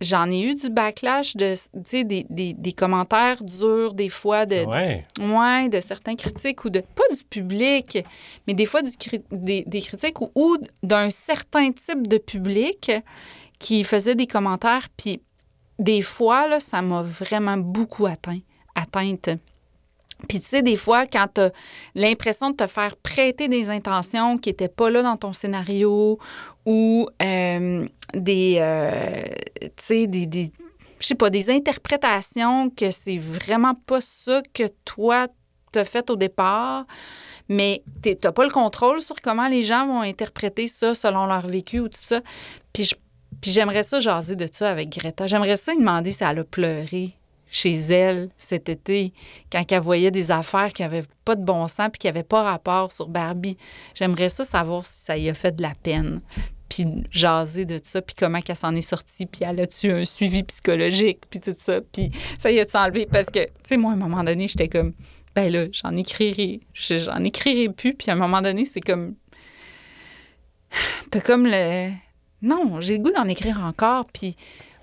j'en ai eu du backlash, de, des, des- des commentaires durs, des fois, de, Ouais. Ouais, de certains critiques ou de pas du public, mais des fois du des, des critiques ou, ou d'un certain type de public qui faisait des commentaires. Puis des fois, là, ça m'a vraiment beaucoup atteint, atteinte. Puis tu sais, des fois, quand tu as l'impression de te faire prêter des intentions qui n'étaient pas là dans ton scénario ou des, interprétations que c'est vraiment pas ça que toi t'as fait au départ, mais t'as pas le contrôle sur comment les gens vont interpréter ça selon leur vécu ou tout ça. Puis j'aimerais ça jaser de ça avec Greta. J'aimerais ça lui demander si elle a pleuré chez elle cet été quand elle voyait des affaires qui n'avaient pas de bon sens puis qui n'avaient pas rapport sur Barbie. J'aimerais ça savoir si ça y a fait de la peine puis jaser de ça, puis comment qu'elle s'en est sortie, puis elle a-tu un suivi psychologique, puis tout ça, puis ça y a-tu enlevé? Parce que, tu sais, moi, à un moment donné, j'étais comme, ben là, j'en écrirai, j'en écrirai plus, puis à un moment donné, c'est comme, t'as comme le, non, j'ai le goût d'en écrire encore, puis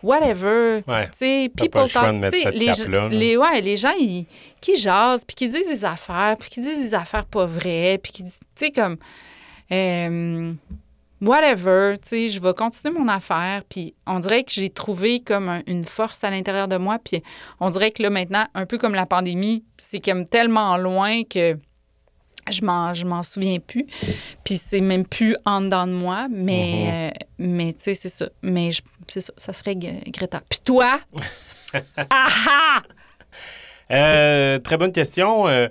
whatever, Ouais. le people talk, cette les, cape-là, là. les, ouais, les gens, ils, qui jasent, puis qui disent des affaires, puis qui disent des affaires pas vraies, puis qui disent, tu sais, comme, euh, whatever, tu sais, je vais continuer mon affaire, puis on dirait que j'ai trouvé comme un- une force à l'intérieur de moi, puis on dirait que là, maintenant, un peu comme la pandémie, c'est comme tellement loin que je m'en, je m'en souviens plus, puis c'est même plus en dedans de moi, mais, euh, mais tu sais, c'est ça. Mais je- c'est ça, ça serait Greta. Puis toi? [LAUGHS] ah ah! Euh, très bonne question. Euh,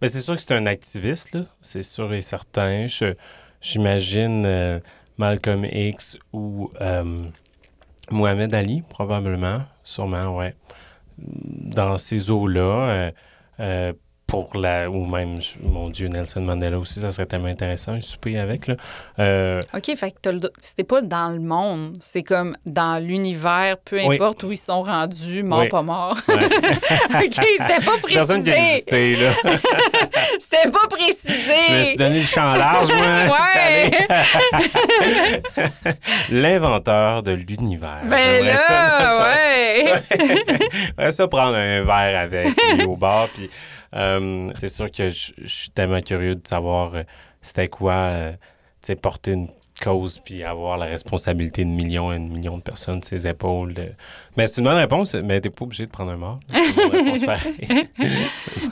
ben, c'est sûr que c'est un activiste, là. C'est sûr et certain. Je, j'imagine euh, Malcolm X ou Mohamed Ali, probablement, sûrement, ouais. Dans ces eaux-là, euh, pour la. Ou même, mon Dieu, Nelson Mandela aussi, ça serait tellement intéressant, un souper avec, là. Euh, OK, fait que c'était pas dans le monde, c'est comme dans l'univers, peu Oui. importe où ils sont rendus, morts, Oui. pas morts. ouais. [LAUGHS] OK, c'était pas Personne qui précisé. existé, là. [LAUGHS] C'était pas précisé. Je me suis donné le champ large, moi. [LAUGHS] Ouais. L'inventeur de l'univers. Ben J'aimerais ça, là, ouais. J'aimerais ça prendre un verre avec lui au bar. Puis, euh, c'est sûr que je je suis tellement curieux de savoir euh, c'était quoi, euh, porter une cause puis avoir la responsabilité de millions et de millions de personnes sur ses épaules. de- Mais c'est une bonne réponse, mais t'es pas obligé de prendre un mort. [LAUGHS]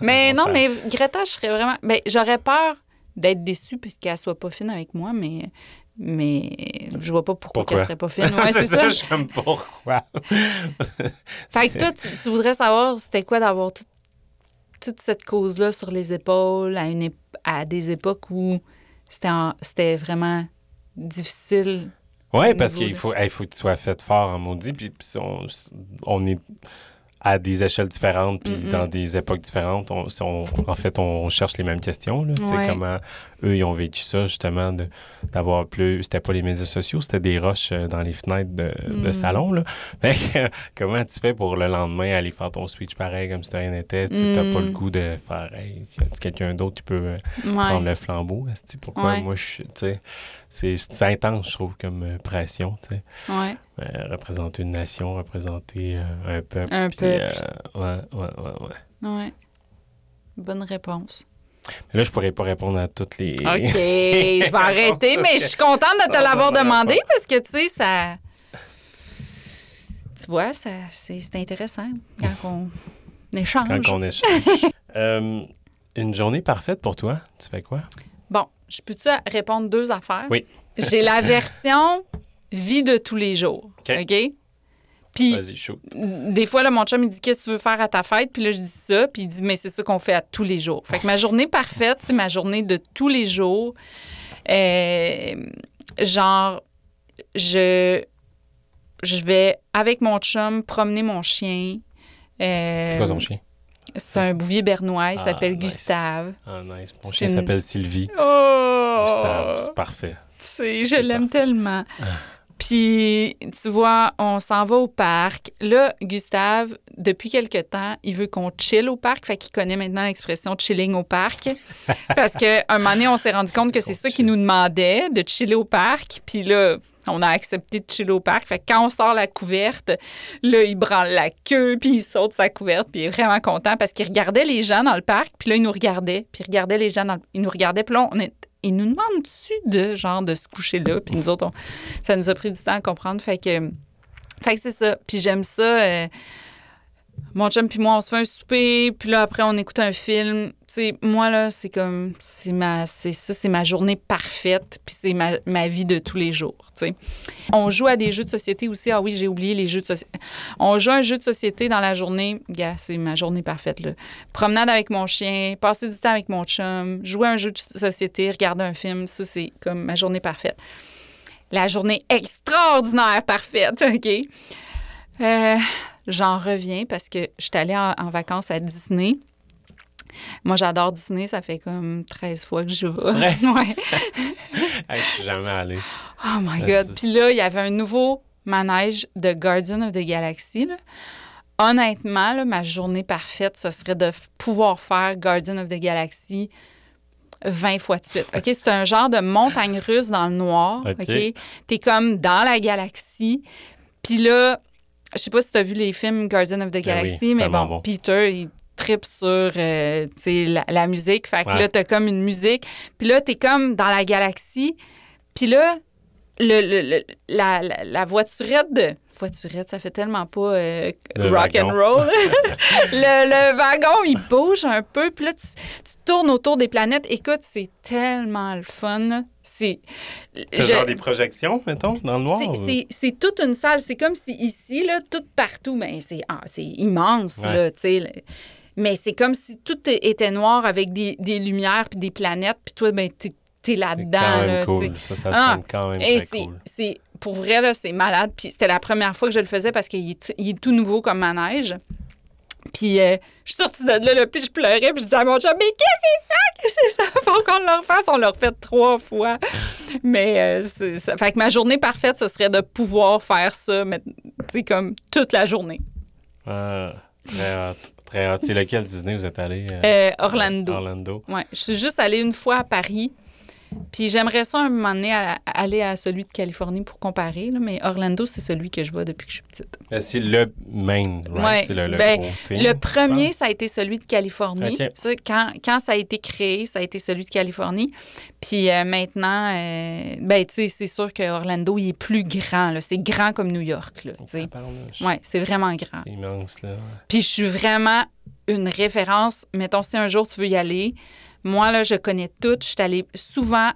Mais [LAUGHS] non, mais Greta, je serais vraiment. Ben, j'aurais peur d'être déçue puisqu'elle soit pas fine avec moi, mais. Mais je vois pas pourquoi, Pourquoi? qu'elle serait pas fine. [LAUGHS] Ouais, c'est c'est ça, ça. comme pourquoi? Fait que toi, tu, tu voudrais savoir c'était quoi d'avoir tout- toute cette cause-là sur les épaules à, une ép- à des époques où c'était en- c'était vraiment difficile. Oui, parce qu'il de- faut, hey, faut que tu sois fait fort en maudit. Puis, puis on, on est à des échelles différentes, puis dans des époques différentes. On, en fait, on cherche les mêmes questions. Là, Tu sais, Ouais. comment eux, ils ont vécu ça, justement, d'avoir plus... C'était pas les médias sociaux, c'était des roches euh, dans les fenêtres de, de Mm. salon. Là. [LAUGHS] Fait que, comment tu fais pour le lendemain aller faire ton switch pareil, comme si rien n'était? Tu n'as pas Mm. le goût de faire, hey, y a quelqu'un d'autre qui peut euh, Ouais. prendre le flambeau? Pourquoi Ouais. moi, je... Tu sais, c'est intense, je trouve, comme euh, pression, tu sais. Ouais. Euh, représenter une nation, représenter euh, un peuple. Un peuple. euh, ouais, ouais, ouais. Bonne réponse. Mais là, je pourrais pas répondre à toutes les. OK, [LAUGHS] je vais arrêter, mais je suis contente de te l'avoir demandé parce que, tu sais, ça... Tu vois, ça, c'est intéressant quand on échange. Quand on échange. [LAUGHS] Une journée parfaite pour toi, tu fais quoi? Je peux-tu répondre deux affaires? Oui. J'ai la version vie de tous les jours. OK. OK? Puis, des fois, là, mon chum, il dit Qu'est-ce que tu veux faire à ta fête? Puis là, je dis ça. Puis il dit Mais c'est ça qu'on fait à tous les jours. Fait que ma journée parfaite, c'est ma journée de tous les jours. Euh, genre, je, je vais avec mon chum promener mon chien. Euh, C'est quoi ton chien? C'est un bouvier bernois. Il Ah, s'appelle nice. Gustave. Ah, nice. Mon chien une- s'appelle Sylvie. Oh! Gustave, c'est parfait. Tu sais, je l'aime tellement. Puis, tu vois, on s'en va au parc. Là, Gustave, depuis quelque temps, il veut qu'on chill au parc. Fait qu'il connaît maintenant l'expression chilling au parc. [LAUGHS] Parce qu'à un moment donné, on s'est rendu compte que c'est ça qu'il nous demandait, de chiller au parc. Puis là, on a accepté de chiller au parc. Fait que quand on sort la couverte, là, il branle la queue, puis il saute sa couverte, puis il est vraiment content parce qu'il regardait les gens dans le parc, puis là, il nous regardait, puis il regardait les gens dans le... Il nous regardait, puis là, on est... il nous demande-tu de, genre, de se coucher là? Puis nous autres, on- ça nous a pris du temps à comprendre. Fait que, fait que c'est ça. Puis j'aime ça. euh, Mon chum puis moi, on se fait un souper, puis là, après, on écoute un film. Sais, moi, là, c'est comme... C'est ma... C'est ça, c'est ma journée parfaite, puis c'est ma... ma vie de tous les jours, tu sais. On joue à des jeux de société aussi. Ah oui, j'ai oublié les jeux de société. On joue à un jeu de société dans la journée. Gars, c'est ma journée parfaite, là. Promenade avec mon chien, passer du temps avec mon chum, jouer à un jeu de société, regarder un film. Ça, c'est comme ma journée parfaite. La journée extraordinaire parfaite, [LAUGHS] OK? Euh, J'en reviens parce que je suis allée en vacances à Disney. Moi, j'adore Disney. Ça fait comme 13 fois que je vais. Vrai? [LAUGHS] ouais. [LAUGHS] Hey, je suis jamais allé. Oh my Ah, God. Puis là, il y avait un nouveau manège de Guardian of the Galaxy. là. Honnêtement, là, ma journée parfaite, ce serait de pouvoir faire Guardian of the Galaxy 20 fois de suite. OK? C'est un genre de montagne russe dans le noir. [LAUGHS] OK. OK? T'es comme dans la galaxie. Puis là, je sais pas si tu as vu les films Guardian of the Ben oui, Galaxy, mais bon. Peter, il tripe sur euh, la, la musique. Fait que Ouais. là, t'as comme une musique. Puis là, t'es comme dans la galaxie. Puis là, le, le- le- la, la, la voiturette de... Voiturette, ça fait tellement pas euh, Le rock wagon. and roll. [LAUGHS] le, le wagon, il bouge un peu. Puis là, tu, tu tournes autour des planètes. Écoute, c'est tellement le fun. C'est... Je- genre des projections, mettons, dans le noir? c'est- ou- c'est- C'est toute une salle. C'est comme si ici, là, tout partout, mais c'est ah, c'est immense, Ouais. là, tu sais. Mais c'est comme si tout était noir avec des, des lumières puis des planètes. Puis toi, ben, t'es là-dedans. Là, cool. Ça, ça ah, sonne quand même et très cool. C'est, pour vrai, là, c'est malade. Puis c'était la première fois que je le faisais parce qu'il est, il est tout nouveau comme manège. Puis euh, je suis sortie de là, là, puis je pleurais, puis je disais à mon chat, mais qu'est-ce que c'est ça? Qu'est-ce que c'est ça? [LAUGHS] Faut qu'on le refasse. On l'a refait trois fois. mais euh, c'est ça. Fait que ma journée parfaite, ce serait de pouvoir faire ça, mais tu sais, comme toute la journée. Ah, très hâte. Très. C'est lequel Disney vous êtes allé? Euh, Orlando. Orlando? Ouais. Je suis juste allée une fois à Paris. Puis j'aimerais ça un moment donné aller à celui de Californie pour comparer, là, mais Orlando, c'est celui que je vois depuis que je suis petite. C'est le main, right? Ouais, le, ben, le, premier, ça a été celui de Californie. quand, quand, ça a été créé, ça a été celui de Californie. Puis euh, maintenant, euh, ben, c'est sûr que Orlando, il est plus grand. C'est grand comme New York. Oui, c'est vraiment grand. C'est immense. Là. Puis je suis vraiment une référence. Mettons, si un jour tu veux y aller, moi, là, je connais tout. Je suis allée souvent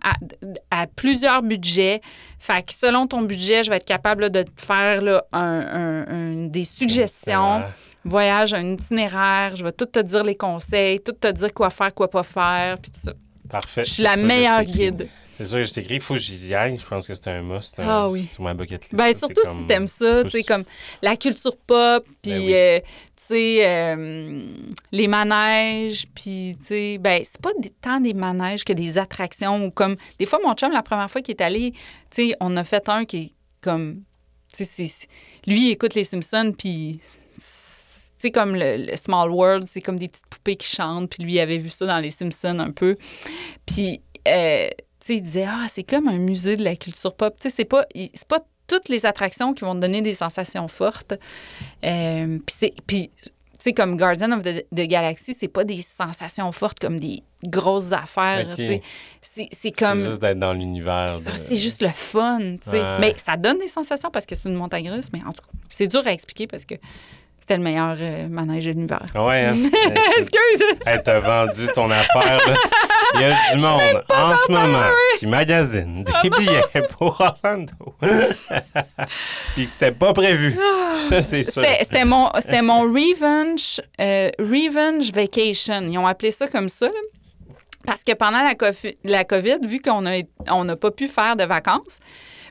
à, plusieurs budgets. Fait que selon ton budget, je vais être capable de te faire là, un, des suggestions. Voyage, un itinéraire. Je vais tout te dire les conseils, tout te dire quoi faire, quoi pas faire, puis tout ça. Parfait. Je suis la meilleure guide. C'est sûr que je t'écris, il faut que j'y aille. Je pense que c'est un must. Ah oui. Sur ma bucket list. Ben, surtout si t'aimes ça, tu sais, comme la culture pop, puis, ben euh, tu sais, euh, les manèges, puis, tu sais, ben, c'est pas tant des manèges que des attractions ou comme. Des fois, mon chum, la première fois qu'il est allé, tu sais, on a fait un qui est comme. Tu sais, lui, il écoute les Simpsons, puis tu sais, comme le, Small World, c'est comme des petites poupées qui chantent, puis lui, il avait vu ça dans les Simpsons un peu. Puis, euh, il disait Ah, c'est comme un musée de la culture pop. Tu sais, c'est pas, c'est pas toutes les attractions qui vont te donner des sensations fortes. Euh, puis, tu sais, comme Guardian of the, Galaxy, c'est pas des sensations fortes comme des grosses affaires. C'est comme. C'est juste d'être dans l'univers. C'est juste le fun. Mais ça donne des sensations parce que c'est une montagne russe, mais en tout cas, c'est dur à expliquer parce que c'était le meilleur euh, manège de l'univers. Ouais, hein? [LAUGHS] Excuse! Elle t'a vendu ton affaire. Il y a du monde en ce moment qui magasine des billets pour Orlando. [LAUGHS] Puis que c'était pas prévu. Ah. c'est ça. C'était mon, mon Revenge, euh, Revenge Vacation. Ils ont appelé ça comme ça. Parce que pendant la COVID, la COVID vu qu'on n'a on pas pu faire de vacances,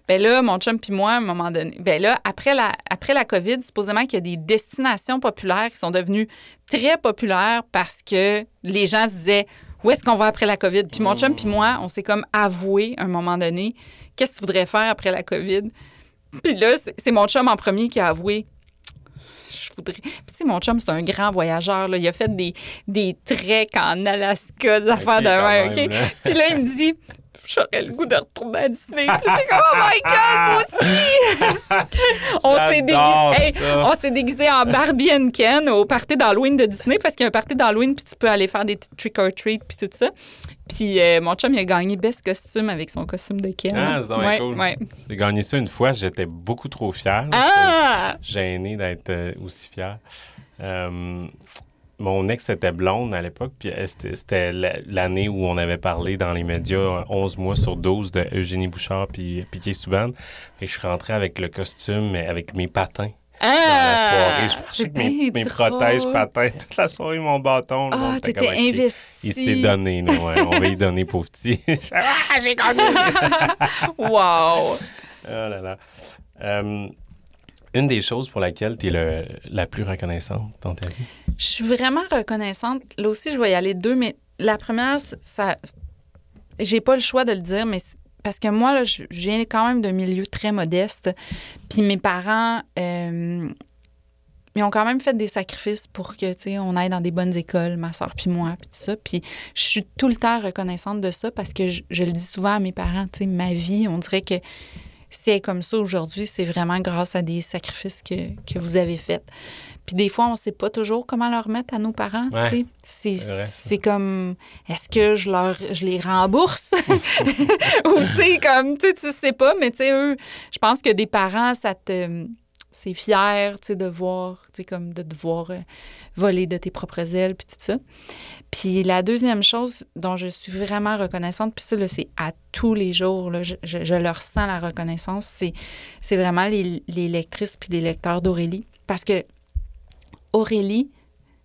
ben là, mon chum puis moi, à un moment donné, ben là, après la, après la COVID, supposément qu'il y a des destinations populaires qui sont devenues très populaires parce que les gens se disaient où est-ce qu'on va après la COVID? Puis mon chum puis moi, on s'est comme avoué à un moment donné qu'est-ce que tu voudrais faire après la COVID? Puis là, c'est mon chum en premier qui a avoué je voudrais. Puis, tu sais, mon chum, c'est un grand voyageur. Là. Il a fait des, des treks en Alaska, des affaires de. OK? Puis là, il me dit j'aurais le goût de retourner à Disney. [LAUGHS] Puis comme, oh my God, moi aussi! [LAUGHS] on s'est déguisé, on s'est déguisé en Barbie and Ken au party d'Halloween de Disney parce qu'il y a un party d'Halloween puis tu peux aller faire des trick or treat puis tout ça. Puis euh, mon chum, il a gagné Best Costume avec son costume de Ken. Ah, c'est ouais, cool. Ouais. J'ai gagné ça une fois. J'étais beaucoup trop fier. Ah! Gêné d'être euh, aussi fier. Euh, mon ex était blonde à l'époque, puis c'était l'année où on avait parlé dans les médias 11 mois sur 12 de Eugénie Bouchard puis Piquet Souban. Et je suis rentré avec le costume, mais avec mes patins. dans la ah! soirée. Je marchais avec mes, protèges patins toute la soirée, mon bâton. Ah, t'étais investi. Il, s'est donné, on va y donner pour petit. [LAUGHS] ah, j'ai gagné! [LAUGHS] wow! Oh là là. Euh, une des choses pour laquelle tu es la plus reconnaissante dans ta vie? Je suis vraiment reconnaissante. Là aussi, je vais y aller deux, mais la première, ça. J'ai pas le choix de le dire, mais parce que moi, là, je viens quand même d'un milieu très modeste. Puis mes parents, euh, ils ont quand même fait des sacrifices pour que, tu sais, on aille dans des bonnes écoles, ma soeur puis moi, puis tout ça. Puis je suis tout le temps reconnaissante de ça parce que je, je le dis souvent à mes parents, tu sais, ma vie, on dirait que si elle est comme ça aujourd'hui, c'est vraiment grâce à des sacrifices que, que vous avez faits. Puis des fois, on ne sait pas toujours comment leur remettre à nos parents. c'est comme, est-ce que je leur je les rembourse? [LAUGHS] Ou tu sais, comme, tu sais pas, mais tu sais, eux, je pense que des parents, ça te c'est fier, tu sais, de voir, tu sais, comme de devoir euh, voler de tes propres ailes, puis tout ça. Puis la deuxième chose dont je suis vraiment reconnaissante, puis ça, c'est à tous les jours, là, je, je, leur sens la reconnaissance, c'est, vraiment les, les lectrices puis les lecteurs d'Aurélie. Parce que Aurélie,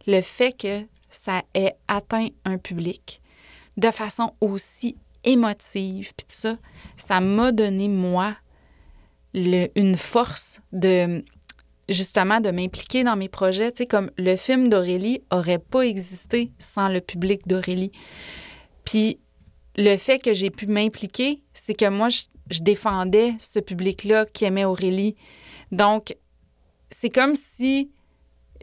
le fait que ça ait atteint un public de façon aussi émotive, puis tout ça, ça m'a donné, moi, le- une force de justement de m'impliquer dans mes projets. Tu sais, comme le film d'Aurélie aurait pas existé sans le public d'Aurélie. Puis le fait que j'ai pu m'impliquer, c'est que moi, je, défendais ce public-là qui aimait Aurélie. Donc, c'est comme si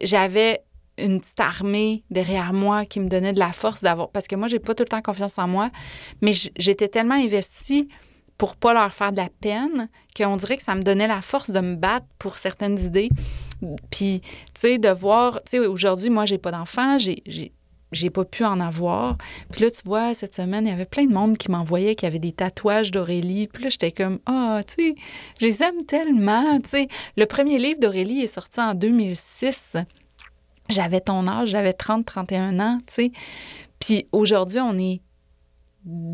j'avais une petite armée derrière moi qui me donnait de la force d'avoir. Parce que moi, j'ai pas tout le temps confiance en moi, mais j'étais tellement investie pour pas leur faire de la peine qu'on dirait que ça me donnait la force de me battre pour certaines idées. Puis, tu sais, de voir, tu sais, aujourd'hui, moi, j'ai pas d'enfant, j'ai. j'ai pas pu en avoir. Puis là, tu vois, cette semaine, il y avait plein de monde qui m'envoyait qui avait des tatouages d'Aurélie. Puis là, j'étais comme, ah, tu sais, je les aime tellement, tu sais. Le premier livre d'Aurélie est sorti en 2006. J'avais ton âge, j'avais 30, 31 ans, tu sais. Puis aujourd'hui, on est 10,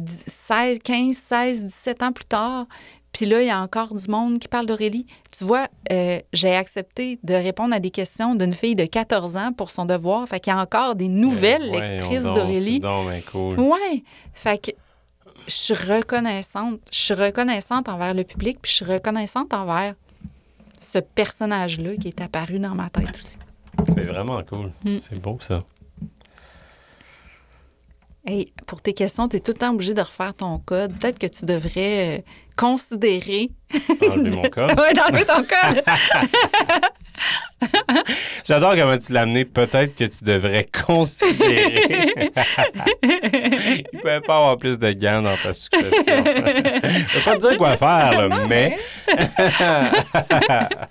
16, 15, 16, 17 ans plus tard. Puis là, il y a encore du monde qui parle d'Aurélie. Tu vois, euh, j'ai accepté de répondre à des questions d'une fille de 14 ans pour son devoir. Fait qu'il y a encore des nouvelles Ben, lectrices voyons donc, d'Aurélie. Cool. Ouais. Fait que je suis reconnaissante. Je suis reconnaissante envers le public, puis je suis reconnaissante envers ce personnage-là qui est apparu dans ma tête aussi. C'est vraiment cool. Mm. C'est beau, ça. Hey, pour tes questions, tu es tout le temps obligé de refaire ton code. Peut-être que tu devrais euh, considérer. Enlever mon [LAUGHS] code. ouais, d'enlever ton code. [LAUGHS] J'adore comment tu l'as amené. Peut-être que tu devrais considérer. Il peut pas avoir plus de gants dans ta succession. Je vais pas te dire quoi faire, là, mais. [LAUGHS]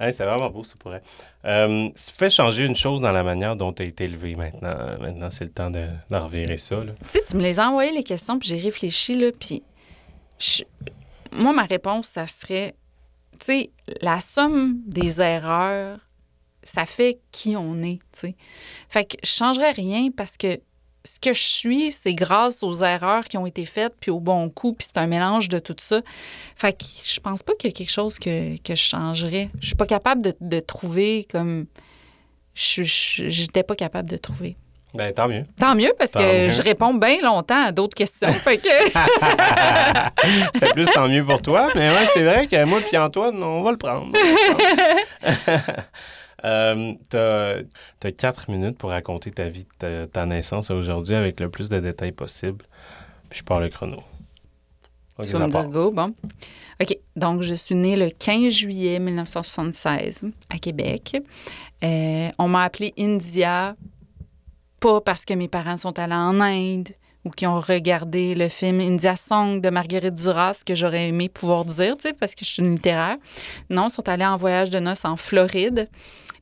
Hey, c'est vraiment beau, ça pourrait. Euh, ça fait changer une chose dans la manière dont tu as été élevé maintenant. Maintenant, c'est le temps de, de revirer ça. là. Tu sais, tu me les as envoyées les questions, puis j'ai réfléchi, là, puis moi, ma réponse, ça serait, tu la somme des erreurs, ça fait qui on est, tu. Fait que je changerais rien parce que ce que je suis, c'est grâce aux erreurs qui ont été faites, puis au bon coup, puis c'est un mélange de tout ça. Fait que je pense pas qu'il y a quelque chose que, que je changerais. Je suis pas capable de, de trouver comme... J'étais pas capable de trouver. Ben, tant mieux. Tant mieux, parce Tant que mieux. je réponds bien longtemps à d'autres questions. [LAUGHS] fait que... [LAUGHS] C'était plus tant mieux pour toi, mais ouais, c'est vrai que moi et Antoine, on va le prendre. [LAUGHS] Euh, t'as, t'as quatre minutes pour raconter ta vie, ta, ta naissance aujourd'hui avec le plus de détails possible. Puis je pars le chrono. Ok, Tu vas me dire go, bon. OK. Donc, je suis née le 15 juillet 1976 à Québec. Euh, on m'a appelée India, pas parce que mes parents sont allés en Inde ou qui ont regardé le film India Song de Marguerite Duras, que j'aurais aimé pouvoir dire, tu sais, parce que je suis une littéraire. Non, ils sont allés en voyage de noces en Floride.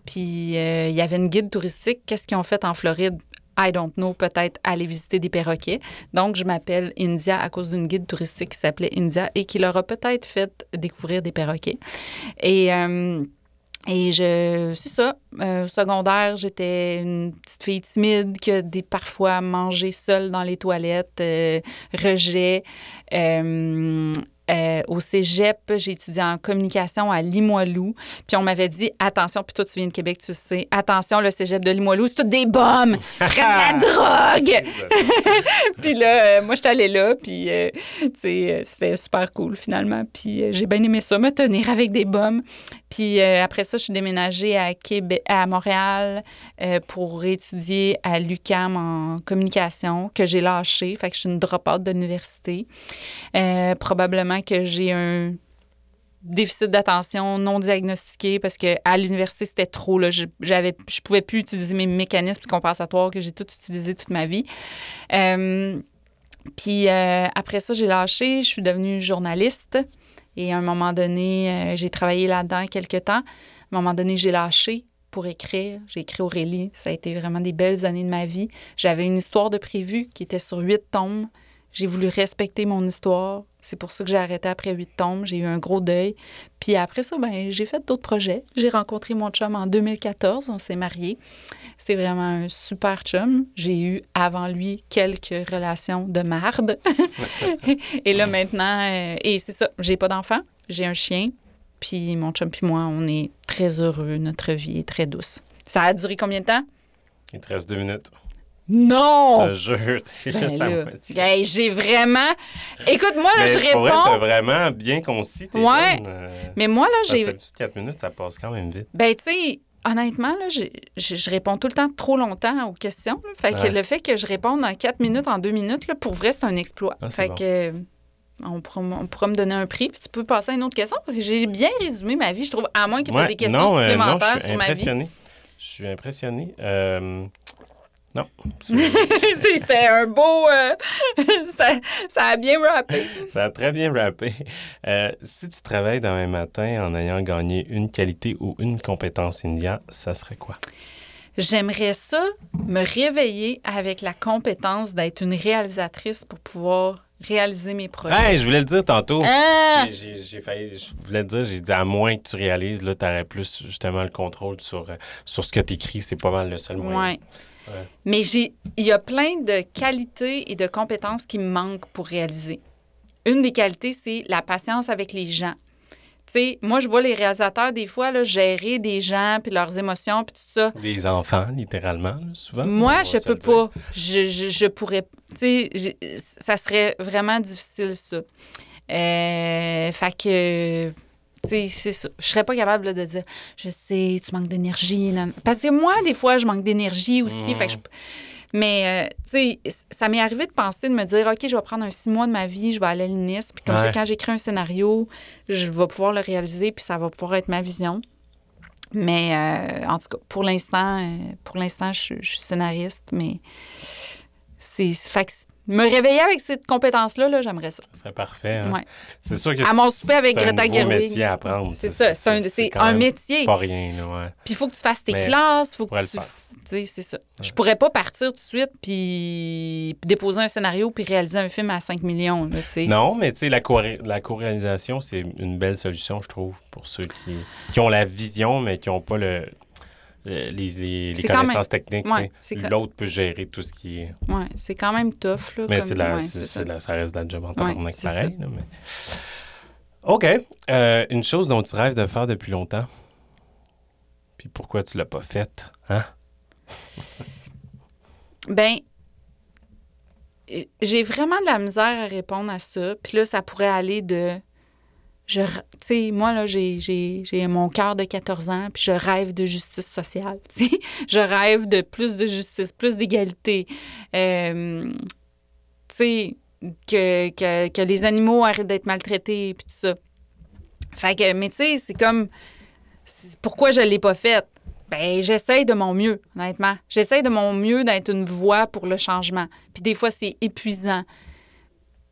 Puis, euh, il y avait une guide touristique. Qu'est-ce qu'ils ont fait en Floride? I don't know, peut-être aller visiter des perroquets. Donc, je m'appelle India à cause d'une guide touristique qui s'appelait India et qui leur a peut-être fait découvrir des perroquets. Et, euh, et je, c'est ça. Euh, secondaire, j'étais une petite fille timide qui a parfois mangé seule dans les toilettes, rejet. Euh, au cégep, j'ai étudié en communication à Limoilou. Puis on m'avait dit, attention, puis toi, tu viens de Québec, tu sais, attention, le cégep de Limoilou, c'est toutes des bombes, prennent la [LAUGHS] drogue. [LAUGHS] puis là, euh, moi, j'étais allée là, puis, euh, tu sais, euh, c'était super cool, finalement. Puis j'ai bien aimé ça, me tenir avec des bombes. Puis après ça, je suis déménagée à, Québec, à Montréal pour étudier à l'UCAM en communication, que j'ai lâché. Fait que je suis une drop-out de l'université. Euh, que j'ai un déficit d'attention non diagnostiqué parce que à l'université c'était trop là. J'avais je pouvais plus utiliser mes mécanismes compensatoires que j'ai tout utilisé toute ma vie. Euh, puis euh, après ça j'ai lâché je suis devenue journaliste et à un moment donné euh, j'ai travaillé là-dedans quelques temps. À un moment donné j'ai lâché pour écrire. J'ai écrit Aurélie. Ça a été vraiment des belles années de ma vie. J'avais une histoire de prévu qui était sur huit tomes. J'ai voulu respecter mon histoire. C'est pour ça que j'ai arrêté après huit tomes. J'ai eu un gros deuil. Puis après ça, ben, j'ai fait d'autres projets. J'ai rencontré mon chum en 2014. On s'est mariés. C'est vraiment un super chum. J'ai eu avant lui quelques relations de marde. [LAUGHS] et là maintenant, euh, et c'est ça, j'ai pas d'enfant. J'ai un chien. Puis mon chum puis moi, on est très heureux. Notre vie est très douce. Ça a duré combien de temps? Il te reste deux minutes. Non! Je te jure, t'es Ben juste à là, moitié. hey, j'ai vraiment. Écoute, moi, là, Mais je pour vrai, t'as réponds. vraiment bien concis tes Ouais. euh, Mais moi, là, parce que j'ai. d'habitude, 4 minutes, ça passe quand même vite. Ben, tu sais, honnêtement, là, j'ai- je, je réponds tout le temps trop longtemps aux questions. là. Fait que Ouais. le fait que je réponde en 4 minutes, en 2 minutes, là, pour vrai, c'est un exploit. Ah, fait bon. que. euh, On pourra, m- on pourra me donner un prix, puis tu peux passer à une autre question, parce que j'ai bien résumé ma vie, je trouve, à moins que tu aies Ouais, des questions non, euh, non, supplémentaires je suis sur ma vie. impressionné. Je suis impressionné. Euh, non. [LAUGHS] C'était un beau... euh, [LAUGHS] ça, ça a bien rappé. Ça a très bien rappé. Euh, si tu travailles demain matin en ayant gagné une qualité ou une compétence India, ça serait quoi? J'aimerais ça, me réveiller avec la compétence d'être une réalisatrice pour pouvoir réaliser mes projets. Hey, je voulais le dire tantôt. Ah! J'ai- failli, je voulais te dire, j'ai dit à moins que tu réalises, là, tu aurais plus justement le contrôle sur, euh, sur ce que tu écris. C'est pas mal le seul moyen. Ouais. Ouais. Mais il y a plein de qualités et de compétences qui me manquent pour réaliser. Une des qualités, c'est la patience avec les gens. Tu sais, moi, je vois les réalisateurs, des fois, là, gérer des gens, puis leurs émotions, puis tout ça. Des enfants, littéralement, souvent. Moi, je peux pas. Je, je, je pourrais. Tu sais, ça serait vraiment difficile, ça. Euh, fait que. C'est ça. Je serais pas capable là, de dire, je sais, tu manques d'énergie. Parce que moi, des fois, je manque d'énergie aussi. Fait que je- Mais, euh, tu sais, ça m'est arrivé de penser, de me dire, OK, je vais prendre un six mois de ma vie, je vais aller à l'UNIS, puis comme ça, Ouais. quand j'écris un scénario, je vais pouvoir le réaliser, puis ça va pouvoir être ma vision. Mais euh, en tout cas, pour l'instant, euh, pour l'instant, je, je suis scénariste, mais c'est fait me réveiller avec cette compétence-là, là, j'aimerais ça. Ce serait parfait. hein. Ouais. C'est sûr que À mon souper avec c'est Greta un nouveau Gerwig. métier à apprendre. C'est ça, c'est un, c'est un métier. Pas rien, ouais. Puis il faut que tu fasses tes Mais classes, faut pourrais que le tu. faire. Tu sais, c'est ça. Je pourrais pas partir tout de suite puis, puis déposer un scénario puis réaliser un film à 5 millions, là, tu sais. Non, mais tu sais, la, co- la co-réalisation, c'est une belle solution, je trouve, pour ceux qui, qui ont la vision, mais qui n'ont pas le- les, les- les connaissances techniques. tu Ouais. L'autre peut gérer tout ce qui est. Ouais, c'est quand même tough, là. Mais comme- la, ouais, ça. de la- ça reste de la job en c'est pareil. là, mais... OK. Euh, une chose dont tu rêves de faire depuis longtemps. Puis pourquoi tu l'as pas faite? Hein? [LAUGHS] Ben, euh, j'ai vraiment de la misère à répondre à ça. Puis là, ça pourrait aller de. Je, moi, là, j'ai, mon cœur de 14 ans, puis je rêve de justice sociale. [LAUGHS] tu sais. Je rêve de plus de justice, plus d'égalité. Euh, que, que, que les animaux arrêtent d'être maltraités, puis tout ça. Fait que, mais tu sais, c'est comme. Pourquoi je l'ai pas faite? Ben, j'essaye de mon mieux, honnêtement. J'essaye de mon mieux d'être une voix pour le changement. Puis des fois, c'est épuisant.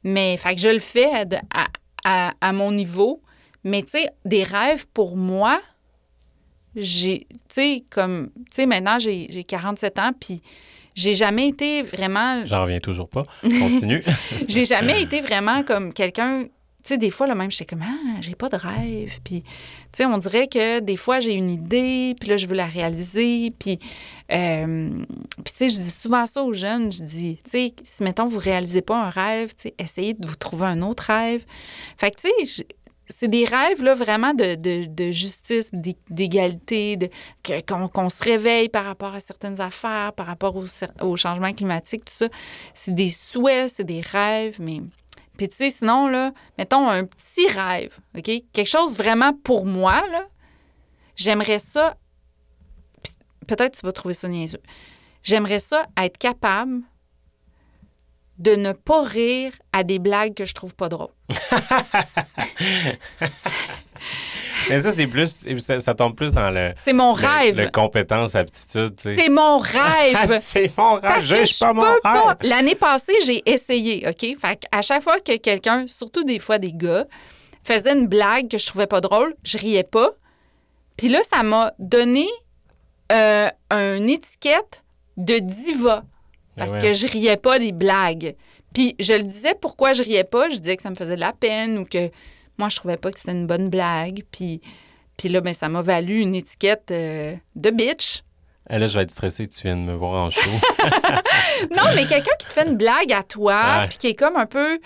Mais, fait que je le fais à, à- à mon niveau. Mais, tu sais, des rêves pour moi, j'ai, tu sais, comme, tu sais, maintenant, j'ai j'ai 47 ans, puis j'ai jamais été vraiment J'en reviens toujours pas. Continue. [LAUGHS] j'ai jamais été vraiment comme quelqu'un. Tu sais, des fois, là, même, j'étais comme, ah, j'ai pas de rêve. Puis, tu sais, on dirait que des fois, j'ai une idée, puis là, je veux la réaliser. Puis, euh, puis tu sais, je dis souvent ça aux jeunes. Je dis, tu sais, si, mettons, vous réalisez pas un rêve, essayez de vous trouver un autre rêve. Fait que, tu sais, c'est des rêves, là, vraiment de, de, de justice, d'é- d'égalité, de, qu'on se réveille par rapport à certaines affaires, par rapport au, au changement climatique, tout ça. C'est des souhaits, c'est des rêves, mais... Puis, tu sais, sinon, là, mettons un petit rêve, OK? Quelque chose vraiment pour moi, là. J'aimerais ça... Peut-être tu vas trouver ça niaiseux. J'aimerais ça être capable de ne pas rire à des blagues que je trouve pas drôles. [LAUGHS] [LAUGHS] Mais ça, c'est plus. Ça, ça tombe plus dans le. C'est mon le- rêve. Le, compétence, aptitude, tu sais. C'est mon rêve. [LAUGHS] c'est mon rêve. Parce Je que suis pas mon peux rêve. L'année passée, j'ai essayé, OK? Fait à chaque fois que quelqu'un, surtout des fois des gars, faisait une blague que je trouvais pas drôle, je riais pas. Puis là, ça m'a donné euh, une étiquette de diva. Parce Ben que ouais. je riais pas des blagues. Puis je le disais pourquoi je riais pas. Je disais que ça me faisait de la peine ou que moi, je trouvais pas que c'était une bonne blague. Puis, puis là, ben, ça m'a valu une étiquette euh, de bitch. Eh, là, je vais être stressé que tu viennes me voir en show. [LAUGHS] Non, mais quelqu'un qui te fait une blague à toi, puis qui est comme un peu.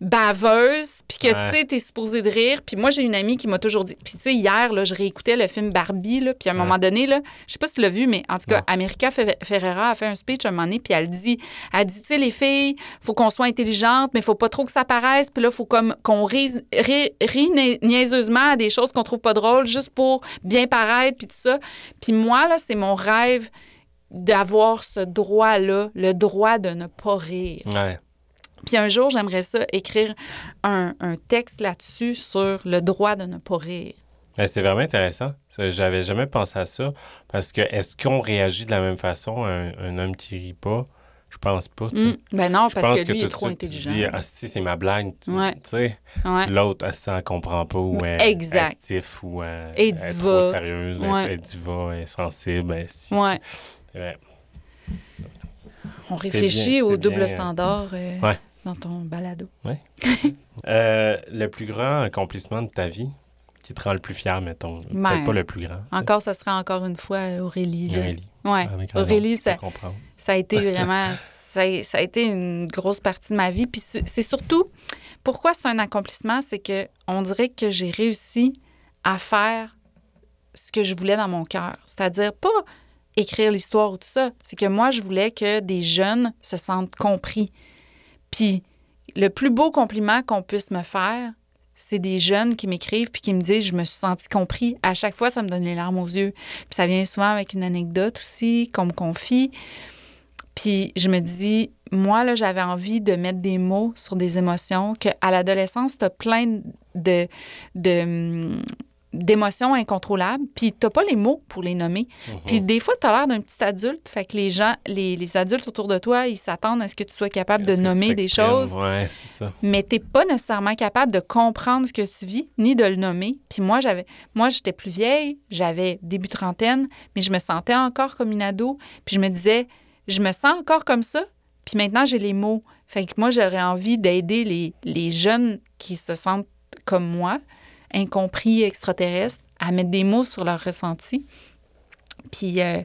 Baveuse, puis que, Ouais. tu sais, t'es supposé de rire. Puis moi, j'ai une amie qui m'a toujours dit... Puis, tu sais, hier, là, je réécoutais le film Barbie, là, puis à un Ouais. moment donné, là, je sais pas si tu l'as vu, mais en tout cas. America Fe- Ferrera a fait un speech un moment donné, puis elle dit, elle dit, tu sais, les filles, faut qu'on soit intelligentes, mais faut pas trop que ça paraisse, puis là, faut comme qu'on rit, rit nia- niaiseusement à des choses qu'on trouve pas drôles, juste pour bien paraître, puis tout ça. Puis moi, là, c'est mon rêve d'avoir ce droit-là, le droit de ne pas rire. Ouais. Puis un jour, j'aimerais ça écrire un, un texte là-dessus sur le droit de ne pas rire. Ben, c'est vraiment intéressant. J'avais jamais pensé à ça. Parce que est-ce qu'on réagit de la même façon à un, un homme qui rit pas? Je pense pas. tu. Mm. Ben non, parce que lui, tout est trop suite, tu intelligent. dis, ah, si, c'est ma blague. Tu Ouais. tu sais, Ouais. l'autre, ah, si, elle comprend pas ou elle Exact. ou elle, elle est trop sérieuse, elle- Ouais. elle est diva, elle est sensible. elle- si. On réfléchit bien, au double bien, euh, standard euh. Dans ton balado. [LAUGHS] Euh, le plus grand accomplissement de ta vie qui te rend le plus fier, mettons. Peut-être pas le plus grand. tu sais. Encore, ça serait encore une fois Aurélie. Aurélie. Ouais. Aurélie, ça, a été [LAUGHS] vraiment, ça, a- ça a été une grosse partie de ma vie. Puis c'est c'est surtout, pourquoi c'est un accomplissement, c'est que on dirait que j'ai réussi à faire ce que je voulais dans mon cœur. C'est-à-dire pas écrire l'histoire ou tout ça. C'est que moi, je voulais que des jeunes se sentent compris. Puis le plus beau compliment qu'on puisse me faire, c'est des jeunes qui m'écrivent puis qui me disent je me suis senti compris. À chaque fois, ça me donne les larmes aux yeux. Puis ça vient souvent avec une anecdote aussi qu'on me confie. Puis je me dis, moi, là, j'avais envie de mettre des mots sur des émotions, qu'à l'adolescence, tu as plein de, de, d'émotions incontrôlables, puis tu pas les mots pour les nommer. Mhm. Puis des fois, tu as l'air d'un petit adulte, fait que les gens, les, les adultes autour de toi, ils s'attendent à ce que tu sois capable de nommer des choses Ouais, c'est ça. mais t'es pas nécessairement capable de comprendre ce que tu vis ni de le nommer. Puis moi, j'avais, moi, j'étais plus vieille, j'avais début trentaine, mais je me sentais encore comme une ado. Puis je me disais, je me sens encore comme ça. Puis maintenant, j'ai les mots. Fait que moi, j'aurais envie d'aider les, les jeunes qui se sentent comme moi, incompris, extraterrestres, à mettre des mots sur leurs ressentis. Puis euh,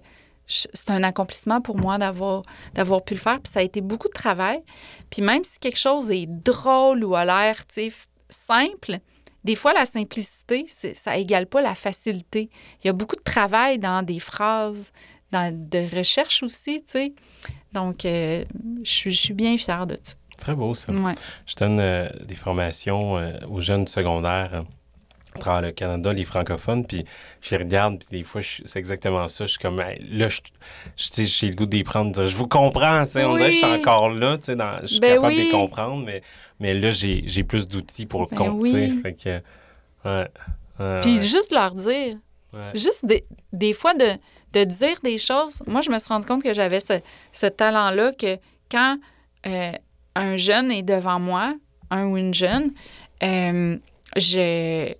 c'est un accomplissement pour moi d'avoir d'avoir pu le faire. Puis ça a été beaucoup de travail. Puis même si quelque chose est drôle ou a l'air, simple, des fois, la simplicité, c'est- ça égale pas la facilité. Il y a beaucoup de travail dans des phrases, dans de recherche aussi, tu sais. Donc, euh, je suis- je suis bien fière de ça. Très beau, ça. Ouais. Je donne euh, des formations euh, aux jeunes secondaires à travers le Canada, les francophones, puis je les regarde, puis des fois, c'est exactement ça. Je suis comme, Hey, là, je, je, j'ai le goût de les prendre, dire, je vous comprends, tu sais, on dirait que je suis encore là, tu sais, dans- je suis Ben capable de les comprendre, mais, mais là, j'ai plus d'outils pour le Ben compte, tu sais. oui. Fait que, ouais. ouais, Puis ouais, juste leur dire, juste des, des fois de, de dire des choses. Moi, je me suis rendu compte que j'avais ce, ce talent-là que quand euh, un jeune est devant moi, un ou une jeune, euh, je,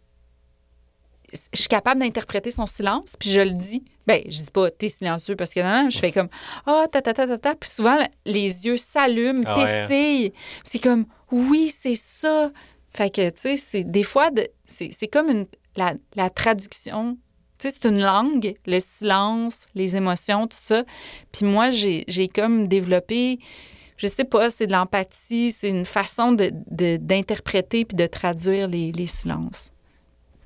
je suis capable d'interpréter son silence, puis je le dis. Ben, je dis pas t'es silencieux parce que non, je fais comme ah ta ta ta ta ta, puis souvent les yeux s'allument, Ah ouais. pétillent. C'est comme oui c'est ça. Fait que tu sais c'est des fois de- c'est c'est comme une la, la traduction. Tu sais c'est une langue, le silence, les émotions, tout ça. Puis moi j'ai j'ai comme développé je sais pas, c'est de l'empathie, c'est une façon de- de- d'interpréter puis de traduire les, les silences.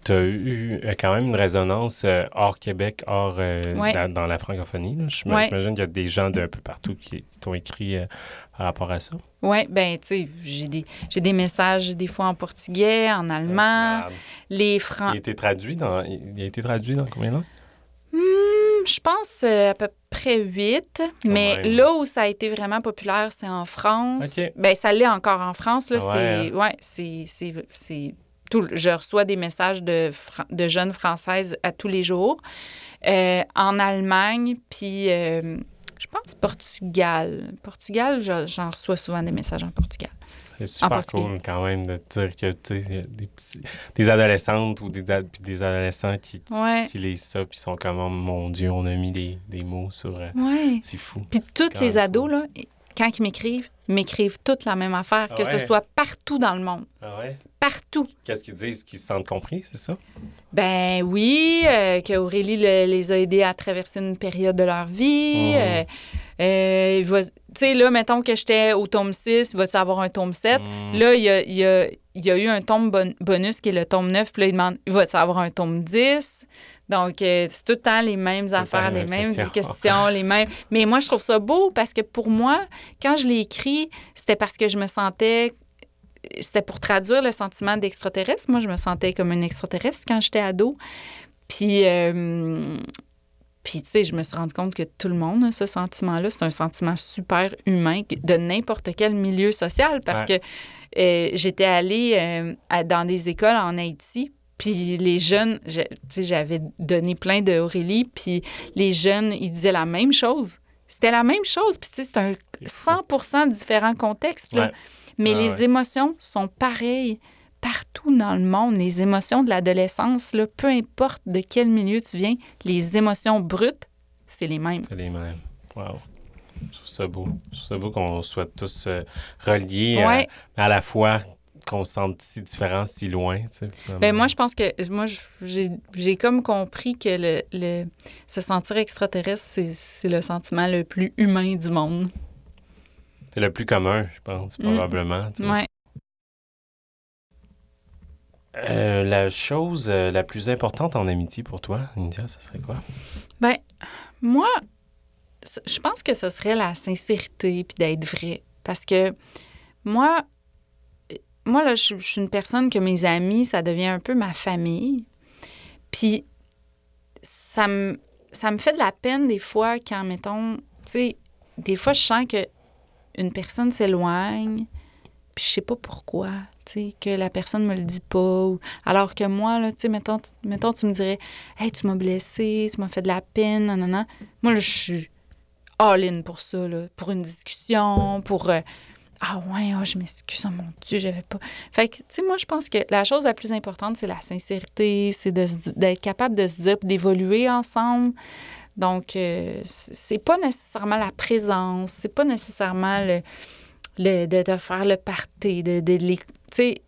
Tu as eu euh, quand même une résonance euh, hors Québec, hors euh, Ouais. dans, dans la francophonie. Ouais. J'imagine qu'il y a des gens d'un peu partout qui, qui t'ont écrit par rapport à ça. Oui, ben tu sais, j'ai des, j'ai des messages des fois en portugais, en allemand, c'est les Il francs. a été traduit dans, il a été traduit dans combien de langues? Hmm, je pense à peu près huit, mais là où ça a été vraiment populaire, c'est en France. OK. Ben ça l'est encore en France, là, Ah ouais, c'est... Ouais, c'est... c'est, c'est tout, je reçois des messages de, jeunes Françaises à tous les jours. Euh, en Allemagne, puis euh, je pense Portugal. Portugal, je- j'en reçois souvent des messages en Portugal. C'est super cool quand même de dire que tu sais, il y a des, petits, des adolescentes ou des, des adolescents qui, Ouais, qui lisent ça puis sont comme oh, mon Dieu, on a mis des, des mots sur. euh, ouais. c'est fou. Puis toutes les ados, cool. là, quand ils m'écrivent, m'écrivent toutes la même affaire, Ah que ce soit partout dans le monde. Ah ouais? Partout. Qu'est-ce qu'ils disent? Qu'ils se sentent compris, c'est ça? Ben oui, euh, que Aurélie le- les a aidés à traverser une période de leur vie. Mhm. euh, Euh, tu sais, là, mettons que j'étais au tome 6, va-tu avoir un tome 7? Mm. Là, il y a, il y a- il y a eu un tome bon- bonus qui est le tome 9, puis là, il demande, va-tu avoir un tome 10? Donc, euh, c'est tout le temps les mêmes affaires, les mêmes mêmes questions. questions, les mêmes. Mais moi, je trouve ça beau parce que pour moi, quand je l'ai écrit, c'était parce que je me sentais. C'était pour traduire le sentiment d'extraterrestre. Moi, je me sentais comme une extraterrestre quand j'étais ado. Puis, euh, puis tu sais, je me suis rendu compte que tout le monde a ce sentiment-là. C'est un sentiment super humain de n'importe quel milieu social parce Ouais. que euh, j'étais allée euh, à- dans des écoles en Haïti. Puis les jeunes, je- tu sais, j'avais donné plein de Aurélie, puis les jeunes, ils disaient la même chose. C'était la même chose, puis tu sais, c'est un C'est fou. 100 différent contexte. là. Ouais. Mais Ah les ouais. émotions sont pareilles partout dans le monde. Les émotions de l'adolescence, là, peu importe de quel milieu tu viens, les émotions brutes, c'est les mêmes. C'est les mêmes. Wow. Je trouve ça beau. Je trouve ça beau qu'on soit tous euh, reliés, Ouais. euh, mais à la fois qu'on se sente si différents, si loin. tu sais, finalement? Ben moi, je pense que moi, j'ai j'ai comme compris que le, le- se sentir extraterrestre, c'est- c'est le sentiment le plus humain du monde. C'est le plus commun, je pense, Mm. probablement. tu sais. Ouais. Euh, la chose euh, la plus importante en amitié pour toi, India, ça serait quoi? Ben, moi, je pense que ce serait la sincérité puis d'être vrai. Parce que moi, moi, là, je suis une personne que mes amis, ça devient un peu ma famille. Puis, ça me, fait de la peine des fois quand, mettons, tu sais, des fois, je sens que une personne s'éloigne, puis je sais pas pourquoi, tu sais, que la personne me le dit pas. alors que moi, là, tu sais, mettons, mettons, tu me dirais, Hey, tu m'as blessé, tu m'as fait de la peine, nanana. Moi, là, je suis all-in pour ça, pour une discussion, pour. euh, ah ouais, ah, je m'excuse, oh mon Dieu, j'avais pas. Fait que, tu sais, moi, je pense que la chose la plus importante, c'est la sincérité, c'est d'être capable de se dire, d'évoluer ensemble. Donc, euh, c'est pas nécessairement la présence, c'est pas nécessairement le, le- de, faire le party, de, de les. Tu sais,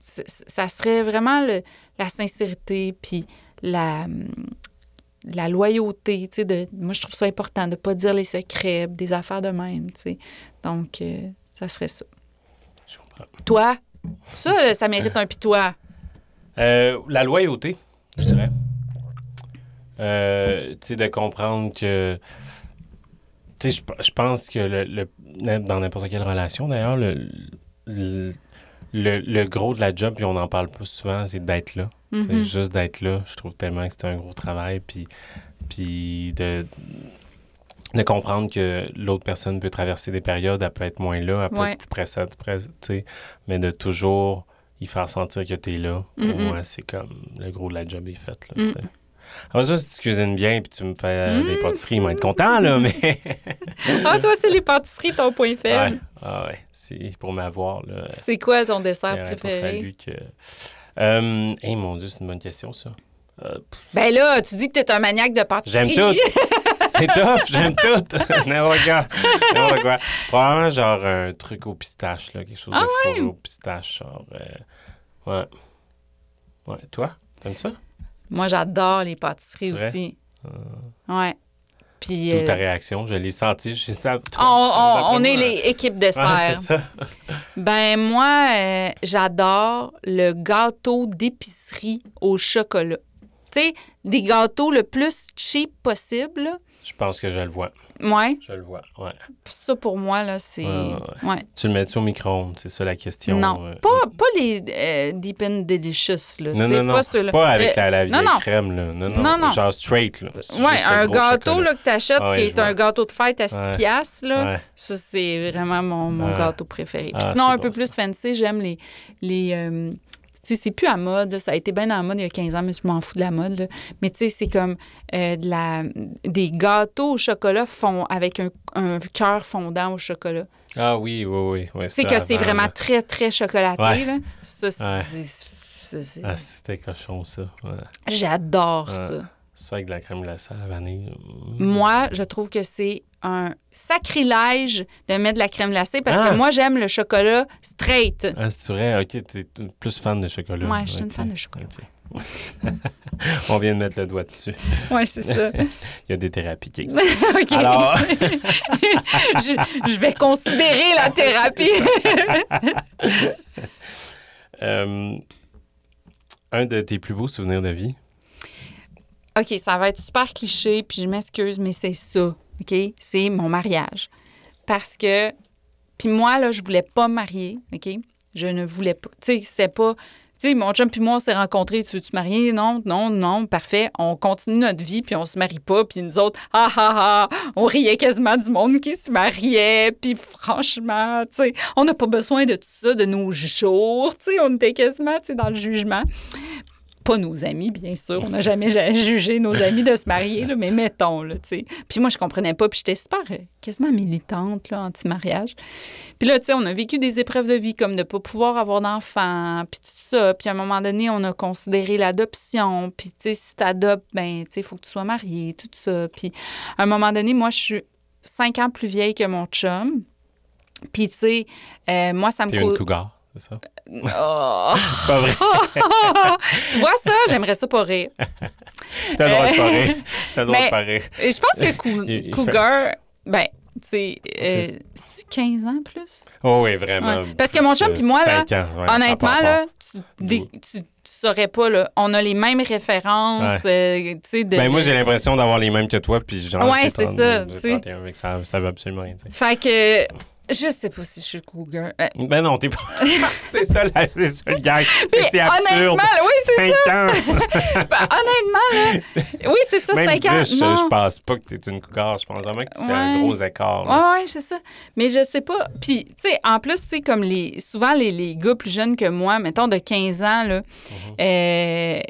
ça serait vraiment le- la sincérité, puis la, la loyauté, tu sais, moi, je trouve ça important de ne pas dire les secrets, des affaires de même, tu sais. Donc, euh, ça serait ça. Je comprends. Toi, ça, ça mérite un pitois. Euh, la loyauté, je dirais. Euh, tu sais, de comprendre que. Tu sais, je pense que le, le- dans n'importe quelle relation, d'ailleurs, le, le, le- gros de la job, puis on n'en parle pas souvent, c'est d'être là. Mhm. Juste d'être là, je trouve tellement que c'est un gros travail. Puis, puis de, de comprendre que l'autre personne peut traverser des périodes, elle peut être moins là, elle peut Ouais. être plus pressante, press- tu sais, mais de toujours y faire sentir que tu es là, pour moi, c'est comme le gros de la job est fait. Là, tu sais. Après ça, si tu cuisines bien puis tu me fais euh, des pâtisseries, ils vont être contents, là, mais... [LAUGHS] Ah, toi, c'est les pâtisseries, ton point faible. ouais, ah ouais, c'est pour m'avoir, là. C'est quoi ton Il dessert pas préféré? fallu que... Euh, hey, mon Dieu, c'est une bonne question, ça. Euh, Ben là, tu dis que t'es un maniaque de pâtisserie. J'aime tout. [LAUGHS] C'est tough, j'aime tout. [LAUGHS] N'importe quoi. N'importe quoi. Probablement genre un truc au pistache, là, quelque chose Ah de fourré au pistache. Genre, euh, ouais. Ouais, toi, t'aimes ça? Moi, j'adore les pâtisseries aussi. Ouais. Puis, D'où euh, ta réaction? Je l'ai senti. Je [LAUGHS] on, on- on est les équipes de Ouais, serre. c'est ça. Ben moi, euh, j'adore le gâteau d'épicerie au chocolat. Tu sais, des gâteaux le plus cheap possible. Je pense que je le vois. Ouais, Je le vois, ouais. ça pour moi, là, c'est... Ouais. Tu le mets-tu au micro-ondes? C'est ça la question. Non, euh, pas, pas les euh, Deep and Delicious, là. Non, non, non. Pas, ceux-là. Pas avec Euh, la, la non, vieille non. crème, là. Non, non. Non, non. Genre straight, là. Ouais, un gâteau chocolat. là, que tu achètes Ah qui est un gâteau de fête à 6 Ouais. piastres, là. Ça, c'est vraiment mon, mon gâteau préféré. Puis Ah, sinon, un bon, peu plus fancy, j'aime les. les euh, sais, c'est plus à mode. Ça a été bien en mode il y a 15 ans, mais je m'en fous de la mode. là. Mais tu sais, c'est comme euh, de la, des gâteaux au chocolat fond, avec un, un cœur fondant au chocolat. Ah oui, oui, oui. C'est que c'est avant, vraiment très, très chocolaté. Ouais. Là. Ça, c'est- Ouais. Ah, c'était cochon, ça. Ouais. J'adore ça. Ça avec de la crème glacée à la vanille. Moi, je trouve que c'est un sacrilège de mettre de la crème glacée parce Ah! que moi, j'aime le chocolat straight. Ah, c'est vrai? Ok, t'es plus fan de chocolat. Ouais, je suis une fan de chocolat. [LAUGHS] On vient de mettre le doigt dessus. Oui, c'est ça. [LAUGHS] Il y a des thérapies qui existent. [LAUGHS] Alors, je, je vais considérer la thérapie. euh, un de tes plus beaux souvenirs de vie? OK, ça va être super cliché, puis je m'excuse, mais c'est ça. OK? C'est mon mariage. Parce que. Puis moi, là, je voulais pas me marier. OK? Je ne voulais pas. Tu sais, c'était pas. Tu sais, mon chum puis moi, on s'est rencontrés. Tu veux-tu te marier? Non, non, non, parfait. On continue notre vie, puis on se marie pas. Puis nous autres, ah, ah, ah, on riait quasiment du monde qui se mariait. Puis franchement, tu sais, on n'a pas besoin de tout ça de nos jours. Tu sais, on était quasiment, tu sais, dans le jugement pas nos amis, bien sûr. On n'a jamais [LAUGHS] jugé nos amis de se marier, là, mais mettons, là, tu sais. Puis moi, je comprenais pas, puis j'étais super, euh, quasiment militante, là, anti-mariage. Puis là, tu sais, on a vécu des épreuves de vie comme ne pas pouvoir avoir d'enfants, puis tout ça. Puis à un moment donné, on a considéré l'adoption. Puis, tu sais, si t'adoptes, ben, tu sais, il faut que tu sois marié, tout ça. Puis à un moment donné, moi, je suis cinq ans plus vieille que mon chum. Puis, tu sais, euh, moi, ça me T'es une cougar, c'est ça? Oh. Pas vrai. [LAUGHS] tu vois ça? J'aimerais ça pas rire. [LAUGHS] T'as le droit de pas rire. T'as le droit Mais- de pas rire. Et je pense que cou- Il- il fait- Cougar, ben, tu sais, euh, C'est- c'est-tu 15 ans plus? Oh oui, vraiment. Ouais. Parce que mon chum puis moi, là, ans, ouais, Honnêtement, là, tu, dé- tu, tu saurais pas, là. On a les mêmes références, euh, tu sais, de... Ben, moi, j'ai l'impression d'avoir les mêmes que toi, puis genre, Ouais, c'est 30, ça, j'ai tu sais. 31, fait que ça, ça veut absolument rien dire. Fait que... Je sais pas si je suis cougar. Euh, Ben non, t'es pas. [LAUGHS] c'est ça, la- c'est ça le gag. C'est absurde. Honnêtement, oui, c'est 5 ans. ça. [LAUGHS] Ben, honnêtement, là, oui, c'est ça, Même 5 ans. 10, je, Non. je pense pas que t'es une cougar. Je pense vraiment que c'est un gros écart. là. Ouais, ouais, c'est ça. Mais je sais pas. Puis, tu sais, en plus, tu sais, comme les. Souvent, les, les gars plus jeunes que moi, mettons de 15 ans, là, euh,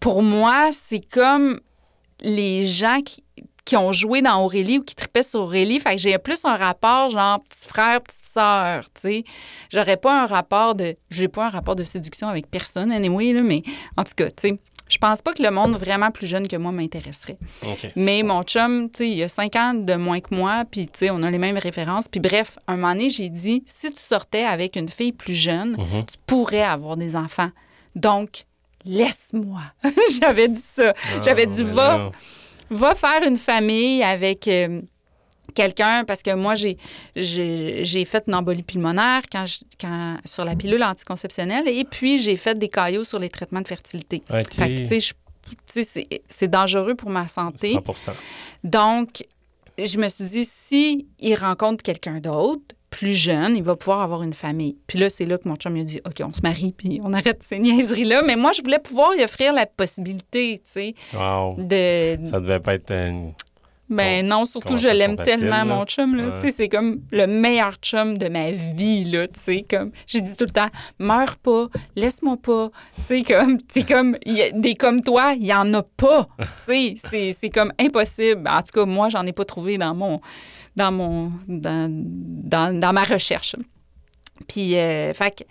pour moi, c'est comme les gens qui, qui ont joué dans Aurélie ou qui tripaient sur Aurélie. Fait que j'ai plus un rapport, genre, petit frère, petite sœur, tu sais. J'aurais pas un rapport de. J'ai pas un rapport de séduction avec personne, anyway, là, mais en tout cas, tu sais. Je pense pas que le monde vraiment plus jeune que moi m'intéresserait. Mais mon chum, tu sais, il a cinq ans de moins que moi, puis tu sais, on a les mêmes références. Puis bref, un moment donné, j'ai dit, si tu sortais avec une fille plus jeune, Mhm. tu pourrais avoir des enfants. Donc, laisse-moi. [LAUGHS] J'avais dit ça. J'avais Ah, dit, ben va. Va faire une famille avec euh, quelqu'un, parce que moi, j'ai, j'ai, fait une embolie pulmonaire quand je- quand, sur la pilule anticonceptionnelle, et puis j'ai fait des caillots sur les traitements de fertilité. OK. Fait que, tu sais, je- c'est dangereux pour ma santé. 100 Donc, je me suis dit, si il rencontre quelqu'un d'autre, plus jeune, il va pouvoir avoir une famille. Puis là, c'est là que mon chum il a dit, OK, on se marie, puis on arrête ces niaiseries-là. Mais moi, je voulais pouvoir y offrir la possibilité, tu sais, Wow. de... Ça devait pas être une... Ben non, surtout, je l'aime tellement, là. mon chum, là. Ouais. Tu sais, c'est comme le meilleur chum de ma vie, là, tu sais, comme... J'ai dit tout le temps, meurs pas, laisse-moi pas. Tu sais, comme... Tu sais, comme... il y a des comme toi, il y en a pas. [LAUGHS] Tu sais, c'est- c'est comme impossible. En tout cas, moi, j'en ai pas trouvé dans mon... Dans mon... Dans, dans, dans ma recherche. Puis, euh, fait que...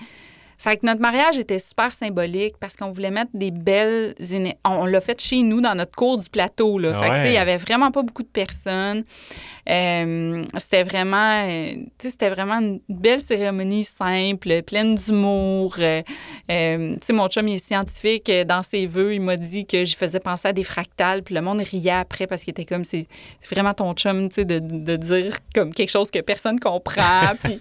Fait que notre mariage était super symbolique parce qu'on voulait mettre des belles... On, l'a fait chez nous, dans notre cour du plateau. Là. Fait que, tu sais, il y Ouais. avait vraiment pas beaucoup de personnes. Euh, c'était vraiment... euh, tu sais, c'était vraiment une belle cérémonie simple, pleine d'humour. Euh, euh, tu sais, mon chum, il est scientifique. Dans ses vœux, il m'a dit que j'y faisais penser à des fractales. Puis le monde riait après parce qu'il était comme... C'est c'est vraiment ton chum, tu sais, de, de dire comme quelque chose que personne comprend. [LAUGHS] Puis,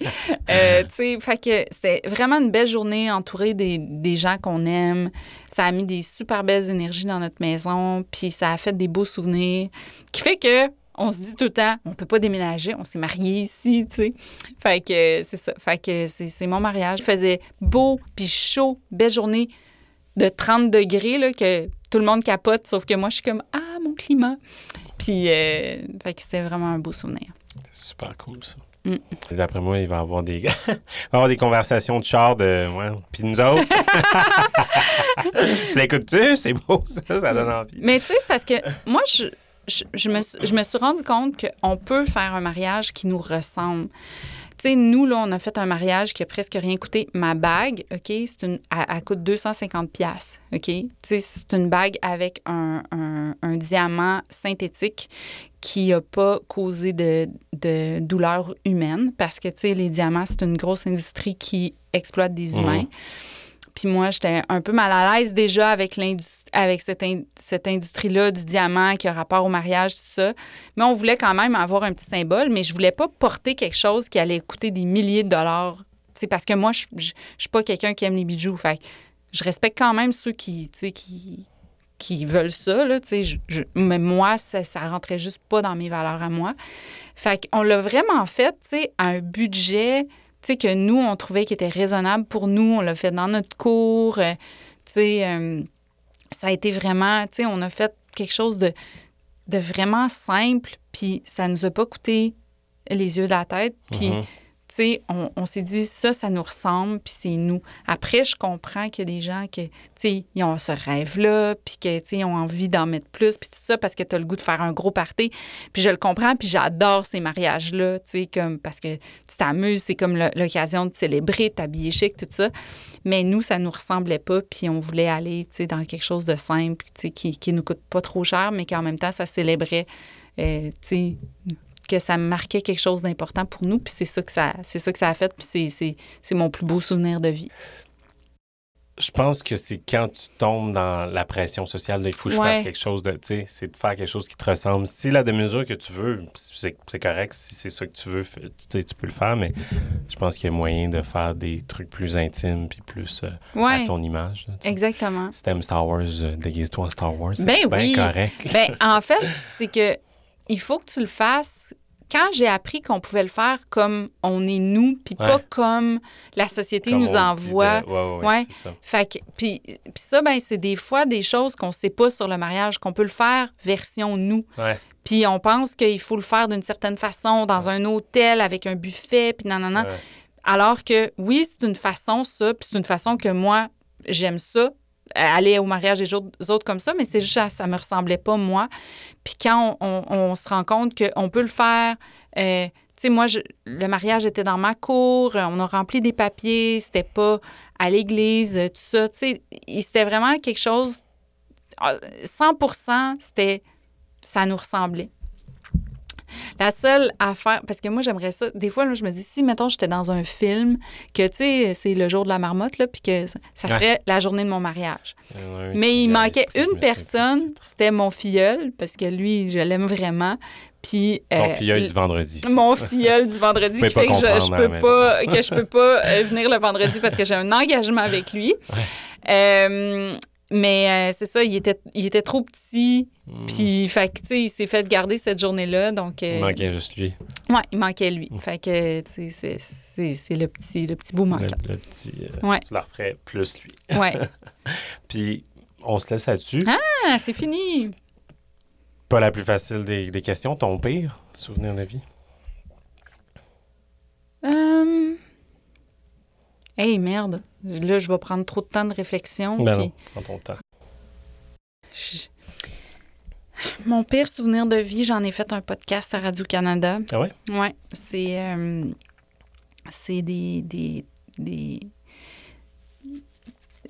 euh, tu sais, fait que c'était vraiment une belle journée entourée des, des gens qu'on aime. Ça a mis des super belles énergies dans notre maison, puis ça a fait des beaux souvenirs, qui fait que on se dit tout le temps, on peut pas déménager, on s'est mariés ici, tu sais. Fait que c'est ça. Fait que c'est mon mariage. Il faisait beau, puis chaud, belle journée de 30 degrés, là, que tout le monde capote, sauf que moi, je suis comme, ah, mon climat. Puis, euh, fait que c'était vraiment un beau souvenir. C'est super cool, ça. Mm. D'après moi, il va y avoir des... [LAUGHS] il va y avoir des conversations de char de... Ouais. Puis nous autres... [LAUGHS] tu l'écoutes-tu? C'est beau, ça. Ça donne envie. Mais tu sais, c'est parce que moi, je, je, je me, suis- je me suis rendu compte qu'on peut faire un mariage qui nous ressemble. Tu sais, nous, là, on a fait un mariage qui a presque rien coûté. Ma bague, OK, c'est une, elle, elle coûte 250 pièces OK? Tu sais, c'est une bague avec un, un- un diamant synthétique qui n'a pas causé de, de douleur humaine parce que, tu sais, les diamants, c'est une grosse industrie qui exploite des Mhm. humains. Puis moi, j'étais un peu mal à l'aise déjà avec, avec cette, cette industrie-là du diamant qui a rapport au mariage, tout ça. Mais on voulait quand même avoir un petit symbole, mais je voulais pas porter quelque chose qui allait coûter des milliers de dollars. C'est parce que moi, je ne suis pas quelqu'un qui aime les bijoux. Fait je respecte quand même ceux qui, qui, qui veulent ça. Là, je, mais moi, ça, ça rentrait juste pas dans mes valeurs à moi. Fait qu'on l'a vraiment fait à un budget que nous, on trouvait qui était raisonnable pour nous. On l'a fait dans notre cours. Euh, euh, ça a été vraiment, on a fait quelque chose de, de vraiment simple, puis ça nous a pas coûté les yeux de la tête. Puis on, s'est dit, ça, ça nous ressemble, puis c'est nous. Après, je comprends qu'il y des gens qui, ils ont ce rêve-là, puis qu'ils ont envie d'en mettre plus, puis tout ça, parce que tu as le goût de faire un gros party. Puis je le comprends, puis j'adore ces mariages-là, comme, parce que tu t'amuses, c'est comme l'occasion de célébrer, t'habiller chic, tout ça. Mais nous, ça nous ressemblait pas, puis on voulait aller, dans quelque chose de simple, qui, qui nous coûte pas trop cher, mais qui en même temps, ça célébrait, euh, que ça marquait quelque chose d'important pour nous. Puis c'est ça que ça, c'est ça que ça a fait. Puis c'est mon plus beau souvenir de vie. Je pense que c'est quand tu tombes dans la pression sociale de il faut que je fasse quelque chose de, tu sais, c'est de faire quelque chose qui te ressemble. Si la mesure que tu veux, c'est correct. Si c'est ça que tu veux, tu, tu peux le faire, mais je pense qu'il y a moyen de faire des trucs plus intimes puis plus euh, à son image. Exactement. Si t'aimes Star Wars, euh, déguise-toi en Star Wars. C'est ben bien correct. ben, en [LAUGHS] fait, c'est que il faut que tu le fasses quand j'ai appris qu'on pouvait le faire comme on est nous, puis pas comme la société nous envoie. ouais, Ça. Fait que, puis, ça, ben, c'est des fois des choses qu'on sait pas sur le mariage, qu'on peut le faire version nous. Puis on pense qu'il faut le faire d'une certaine façon, dans un hôtel, avec un buffet, puis non, non, non. Alors que, oui, c'est une façon, ça, puis c'est une façon que moi, j'aime ça, aller au mariage des autres comme ça, mais c'est juste ça me ressemblait pas, moi. Puis quand on, se rend compte qu'on peut le faire, euh, tu sais, moi, le mariage était dans ma cour, on a rempli des papiers, c'était pas à l'église, tout ça, tu sais, c'était vraiment quelque chose, 100 ah, c'était, ça nous ressemblait. La seule affaire, parce que moi, j'aimerais ça. Des fois, je me dis, si, mettons, j'étais dans un film, que, tu sais, c'est le jour de la marmotte, là, puis que ça serait la journée de mon mariage. Mais il manquait une personne, c'était mon filleul, parce que lui, je l'aime vraiment. Puis, Ton euh, filleul du vendredi. Mon filleul du vendredi [LAUGHS] qui fait que je, peux pas, que je peux pas venir le vendredi parce que j'ai un engagement avec lui. Euh, mais euh, c'est ça, il était, il était trop petit. Hmm. Puis, fait que, tu sais, il s'est fait garder cette journée-là. Donc, euh, il manquait juste lui. Ouais, il manquait lui. Hmm. Fait que, tu sais, c'est le petit, le petit bout manquant. Le, petit. Euh, ouais. Tu leur ferais plus lui. Ouais. [LAUGHS] Puis, on se laisse là-dessus. Ah, c'est fini. Pas la plus facile des, des questions. Ton pire souvenir de vie? Euh. Hey, merde. Là, je vais prendre trop de temps de réflexion. Ben non, prends ton temps. Mon pire souvenir de vie, j'en ai fait un podcast à Radio-Canada. Ah oui? Oui. C'est, euh, c'est des, des, des...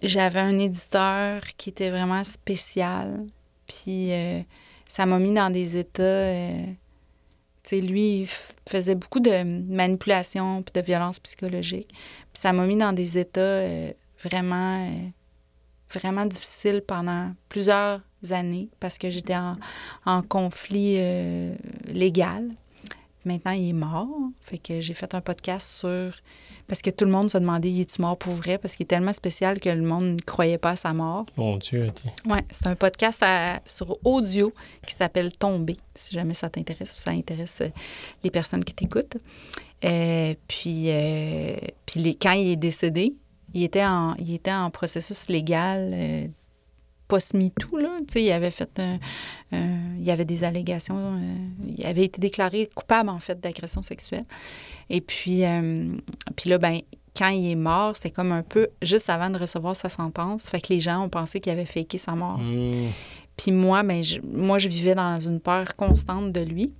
J'avais un éditeur qui était vraiment spécial. Puis euh, ça m'a mis dans des états... Euh, tu sais, lui, il faisait beaucoup de manipulation et de violence psychologique. Puis ça m'a mis dans des états euh, vraiment, euh, vraiment difficiles pendant plusieurs années parce que j'étais en, conflit euh, légal. Maintenant, il est mort. Fait que j'ai fait un podcast sur parce que tout le monde se demandait, il est-tu mort pour vrai? Parce qu'il est tellement spécial que le monde ne croyait pas à sa mort. Mon Dieu, OK. Oui, c'est un podcast sur audio qui s'appelle Tomber, si jamais ça t'intéresse ou ça intéresse euh, les personnes qui t'écoutent. Euh, puis, euh, puis quand il est décédé, il était en, il était en processus légal post-MeToo, là. Tu sais, il avait fait un, Il y avait des allégations. Euh, il avait été déclaré coupable, en fait, d'agression sexuelle. Et puis, euh, puis là, ben quand il est mort, c'était comme un peu juste avant de recevoir sa sentence. Fait que les gens ont pensé qu'il avait faké sa mort. Hmm. Puis moi, ben, je, moi, je vivais dans une peur constante de lui.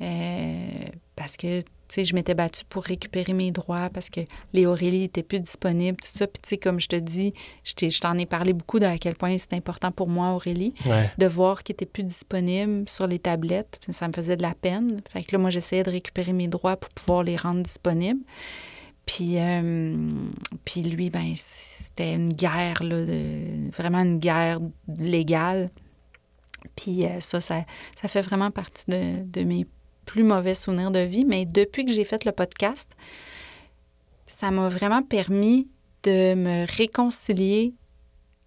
Euh, parce que sais, je m'étais battue pour récupérer mes droits parce que les Aurélie n'étaient plus disponibles, tout ça. Puis, tu sais, comme je te dis, je t'en ai parlé beaucoup de à quel point c'est important pour moi, Aurélie, de voir qu'ils n'étaient plus disponibles sur les tablettes. ça me faisait de la peine. Fait que là, moi, j'essayais de récupérer mes droits pour pouvoir les rendre disponibles. Puis, euh, puis lui, ben, c'était une guerre, là, de- vraiment une guerre légale. Puis euh, ça, ça, ça fait vraiment partie de, de mes plus mauvais souvenirs de vie. Mais depuis que j'ai fait le podcast, ça m'a vraiment permis de me réconcilier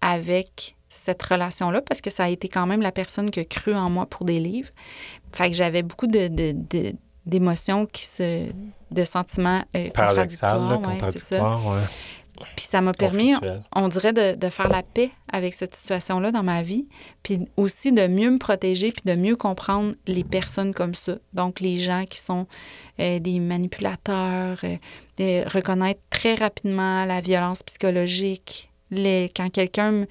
avec cette relation-là parce que ça a été quand même la personne qui a cru en moi pour des livres. Fait que j'avais beaucoup de, de- de- d'émotions qui se de sentiments euh, Paradoxal, contradictoires là, ouais, c'est ça. contradictoire, ouais. Puis ça m'a permis conflictuel. on dirait de, de faire la paix avec cette situation-là dans ma vie, puis aussi de mieux me protéger, puis de mieux comprendre les personnes comme ça. Donc, les gens qui sont euh, des manipulateurs, euh, de reconnaître très rapidement la violence psychologique. Les, quand quelqu'un me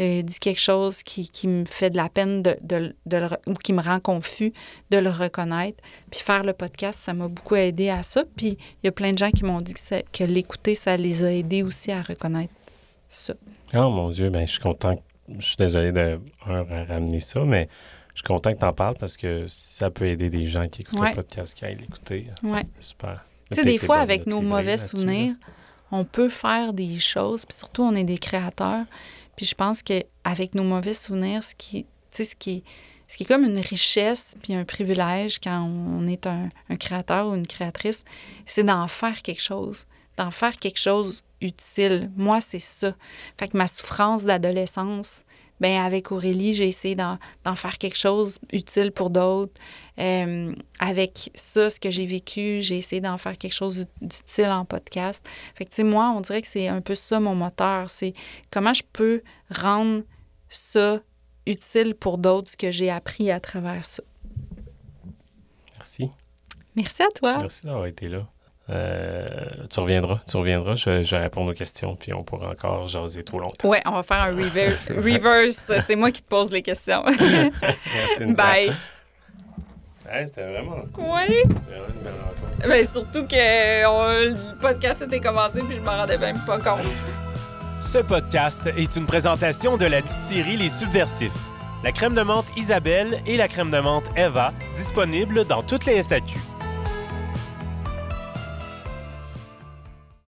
euh, dit quelque chose qui, qui me fait de la peine de, de- de le re- ou qui me rend confus, de le reconnaître. Puis faire le podcast, ça m'a beaucoup aidé à ça. Puis il y a plein de gens qui m'ont dit que, ça- que l'écouter, ça les a aidés aussi à reconnaître ça. Oh mon Dieu, ben, je suis content. Je suis désolé de un, ramener ça, mais je suis content que tu en parles parce que ça peut aider des gens qui écoutent Ouais. le podcast qui aillent l'écouter. Ouais. Super. Tu sais, des fois, avec nos mauvais souvenirs, on peut faire des choses, puis surtout, on est des créateurs. Puis je pense qu'avec nos mauvais souvenirs, ce qui, ce qui, ce qui est comme une richesse puis un privilège quand on est un, un créateur ou une créatrice, c'est d'en faire quelque chose, d'en faire quelque chose utile. Moi, c'est ça. Fait que ma souffrance d'adolescence, ben avec Aurélie, j'ai essayé d'en faire quelque chose utile pour d'autres. Euh, avec ça, ce que j'ai vécu, j'ai essayé d'en faire quelque chose d'utile en podcast. Fait que, tu sais, moi, on dirait que c'est un peu ça mon moteur. C'est comment je peux rendre ça utile pour d'autres, ce que j'ai appris à travers ça. Merci. Merci à toi. Merci d'avoir été là. Euh, tu reviendras, tu reviendras, je, je vais répondre aux questions, puis on pourra encore jaser trop longtemps. Ouais, on va faire un reverse. [LAUGHS] reverse. C'est moi qui te pose les questions. [LAUGHS] Merci [LAUGHS] une Bye. Hey, C'était vraiment cool. Oui. Vraiment une belle rencontre. Mais surtout que on- le podcast était commencé puis je m'en rendais même pas compte. Ce podcast est une présentation de la distillerie Les Subversifs. La crème de menthe Isabelle et la crème de menthe Eva, disponibles dans toutes les SAQ.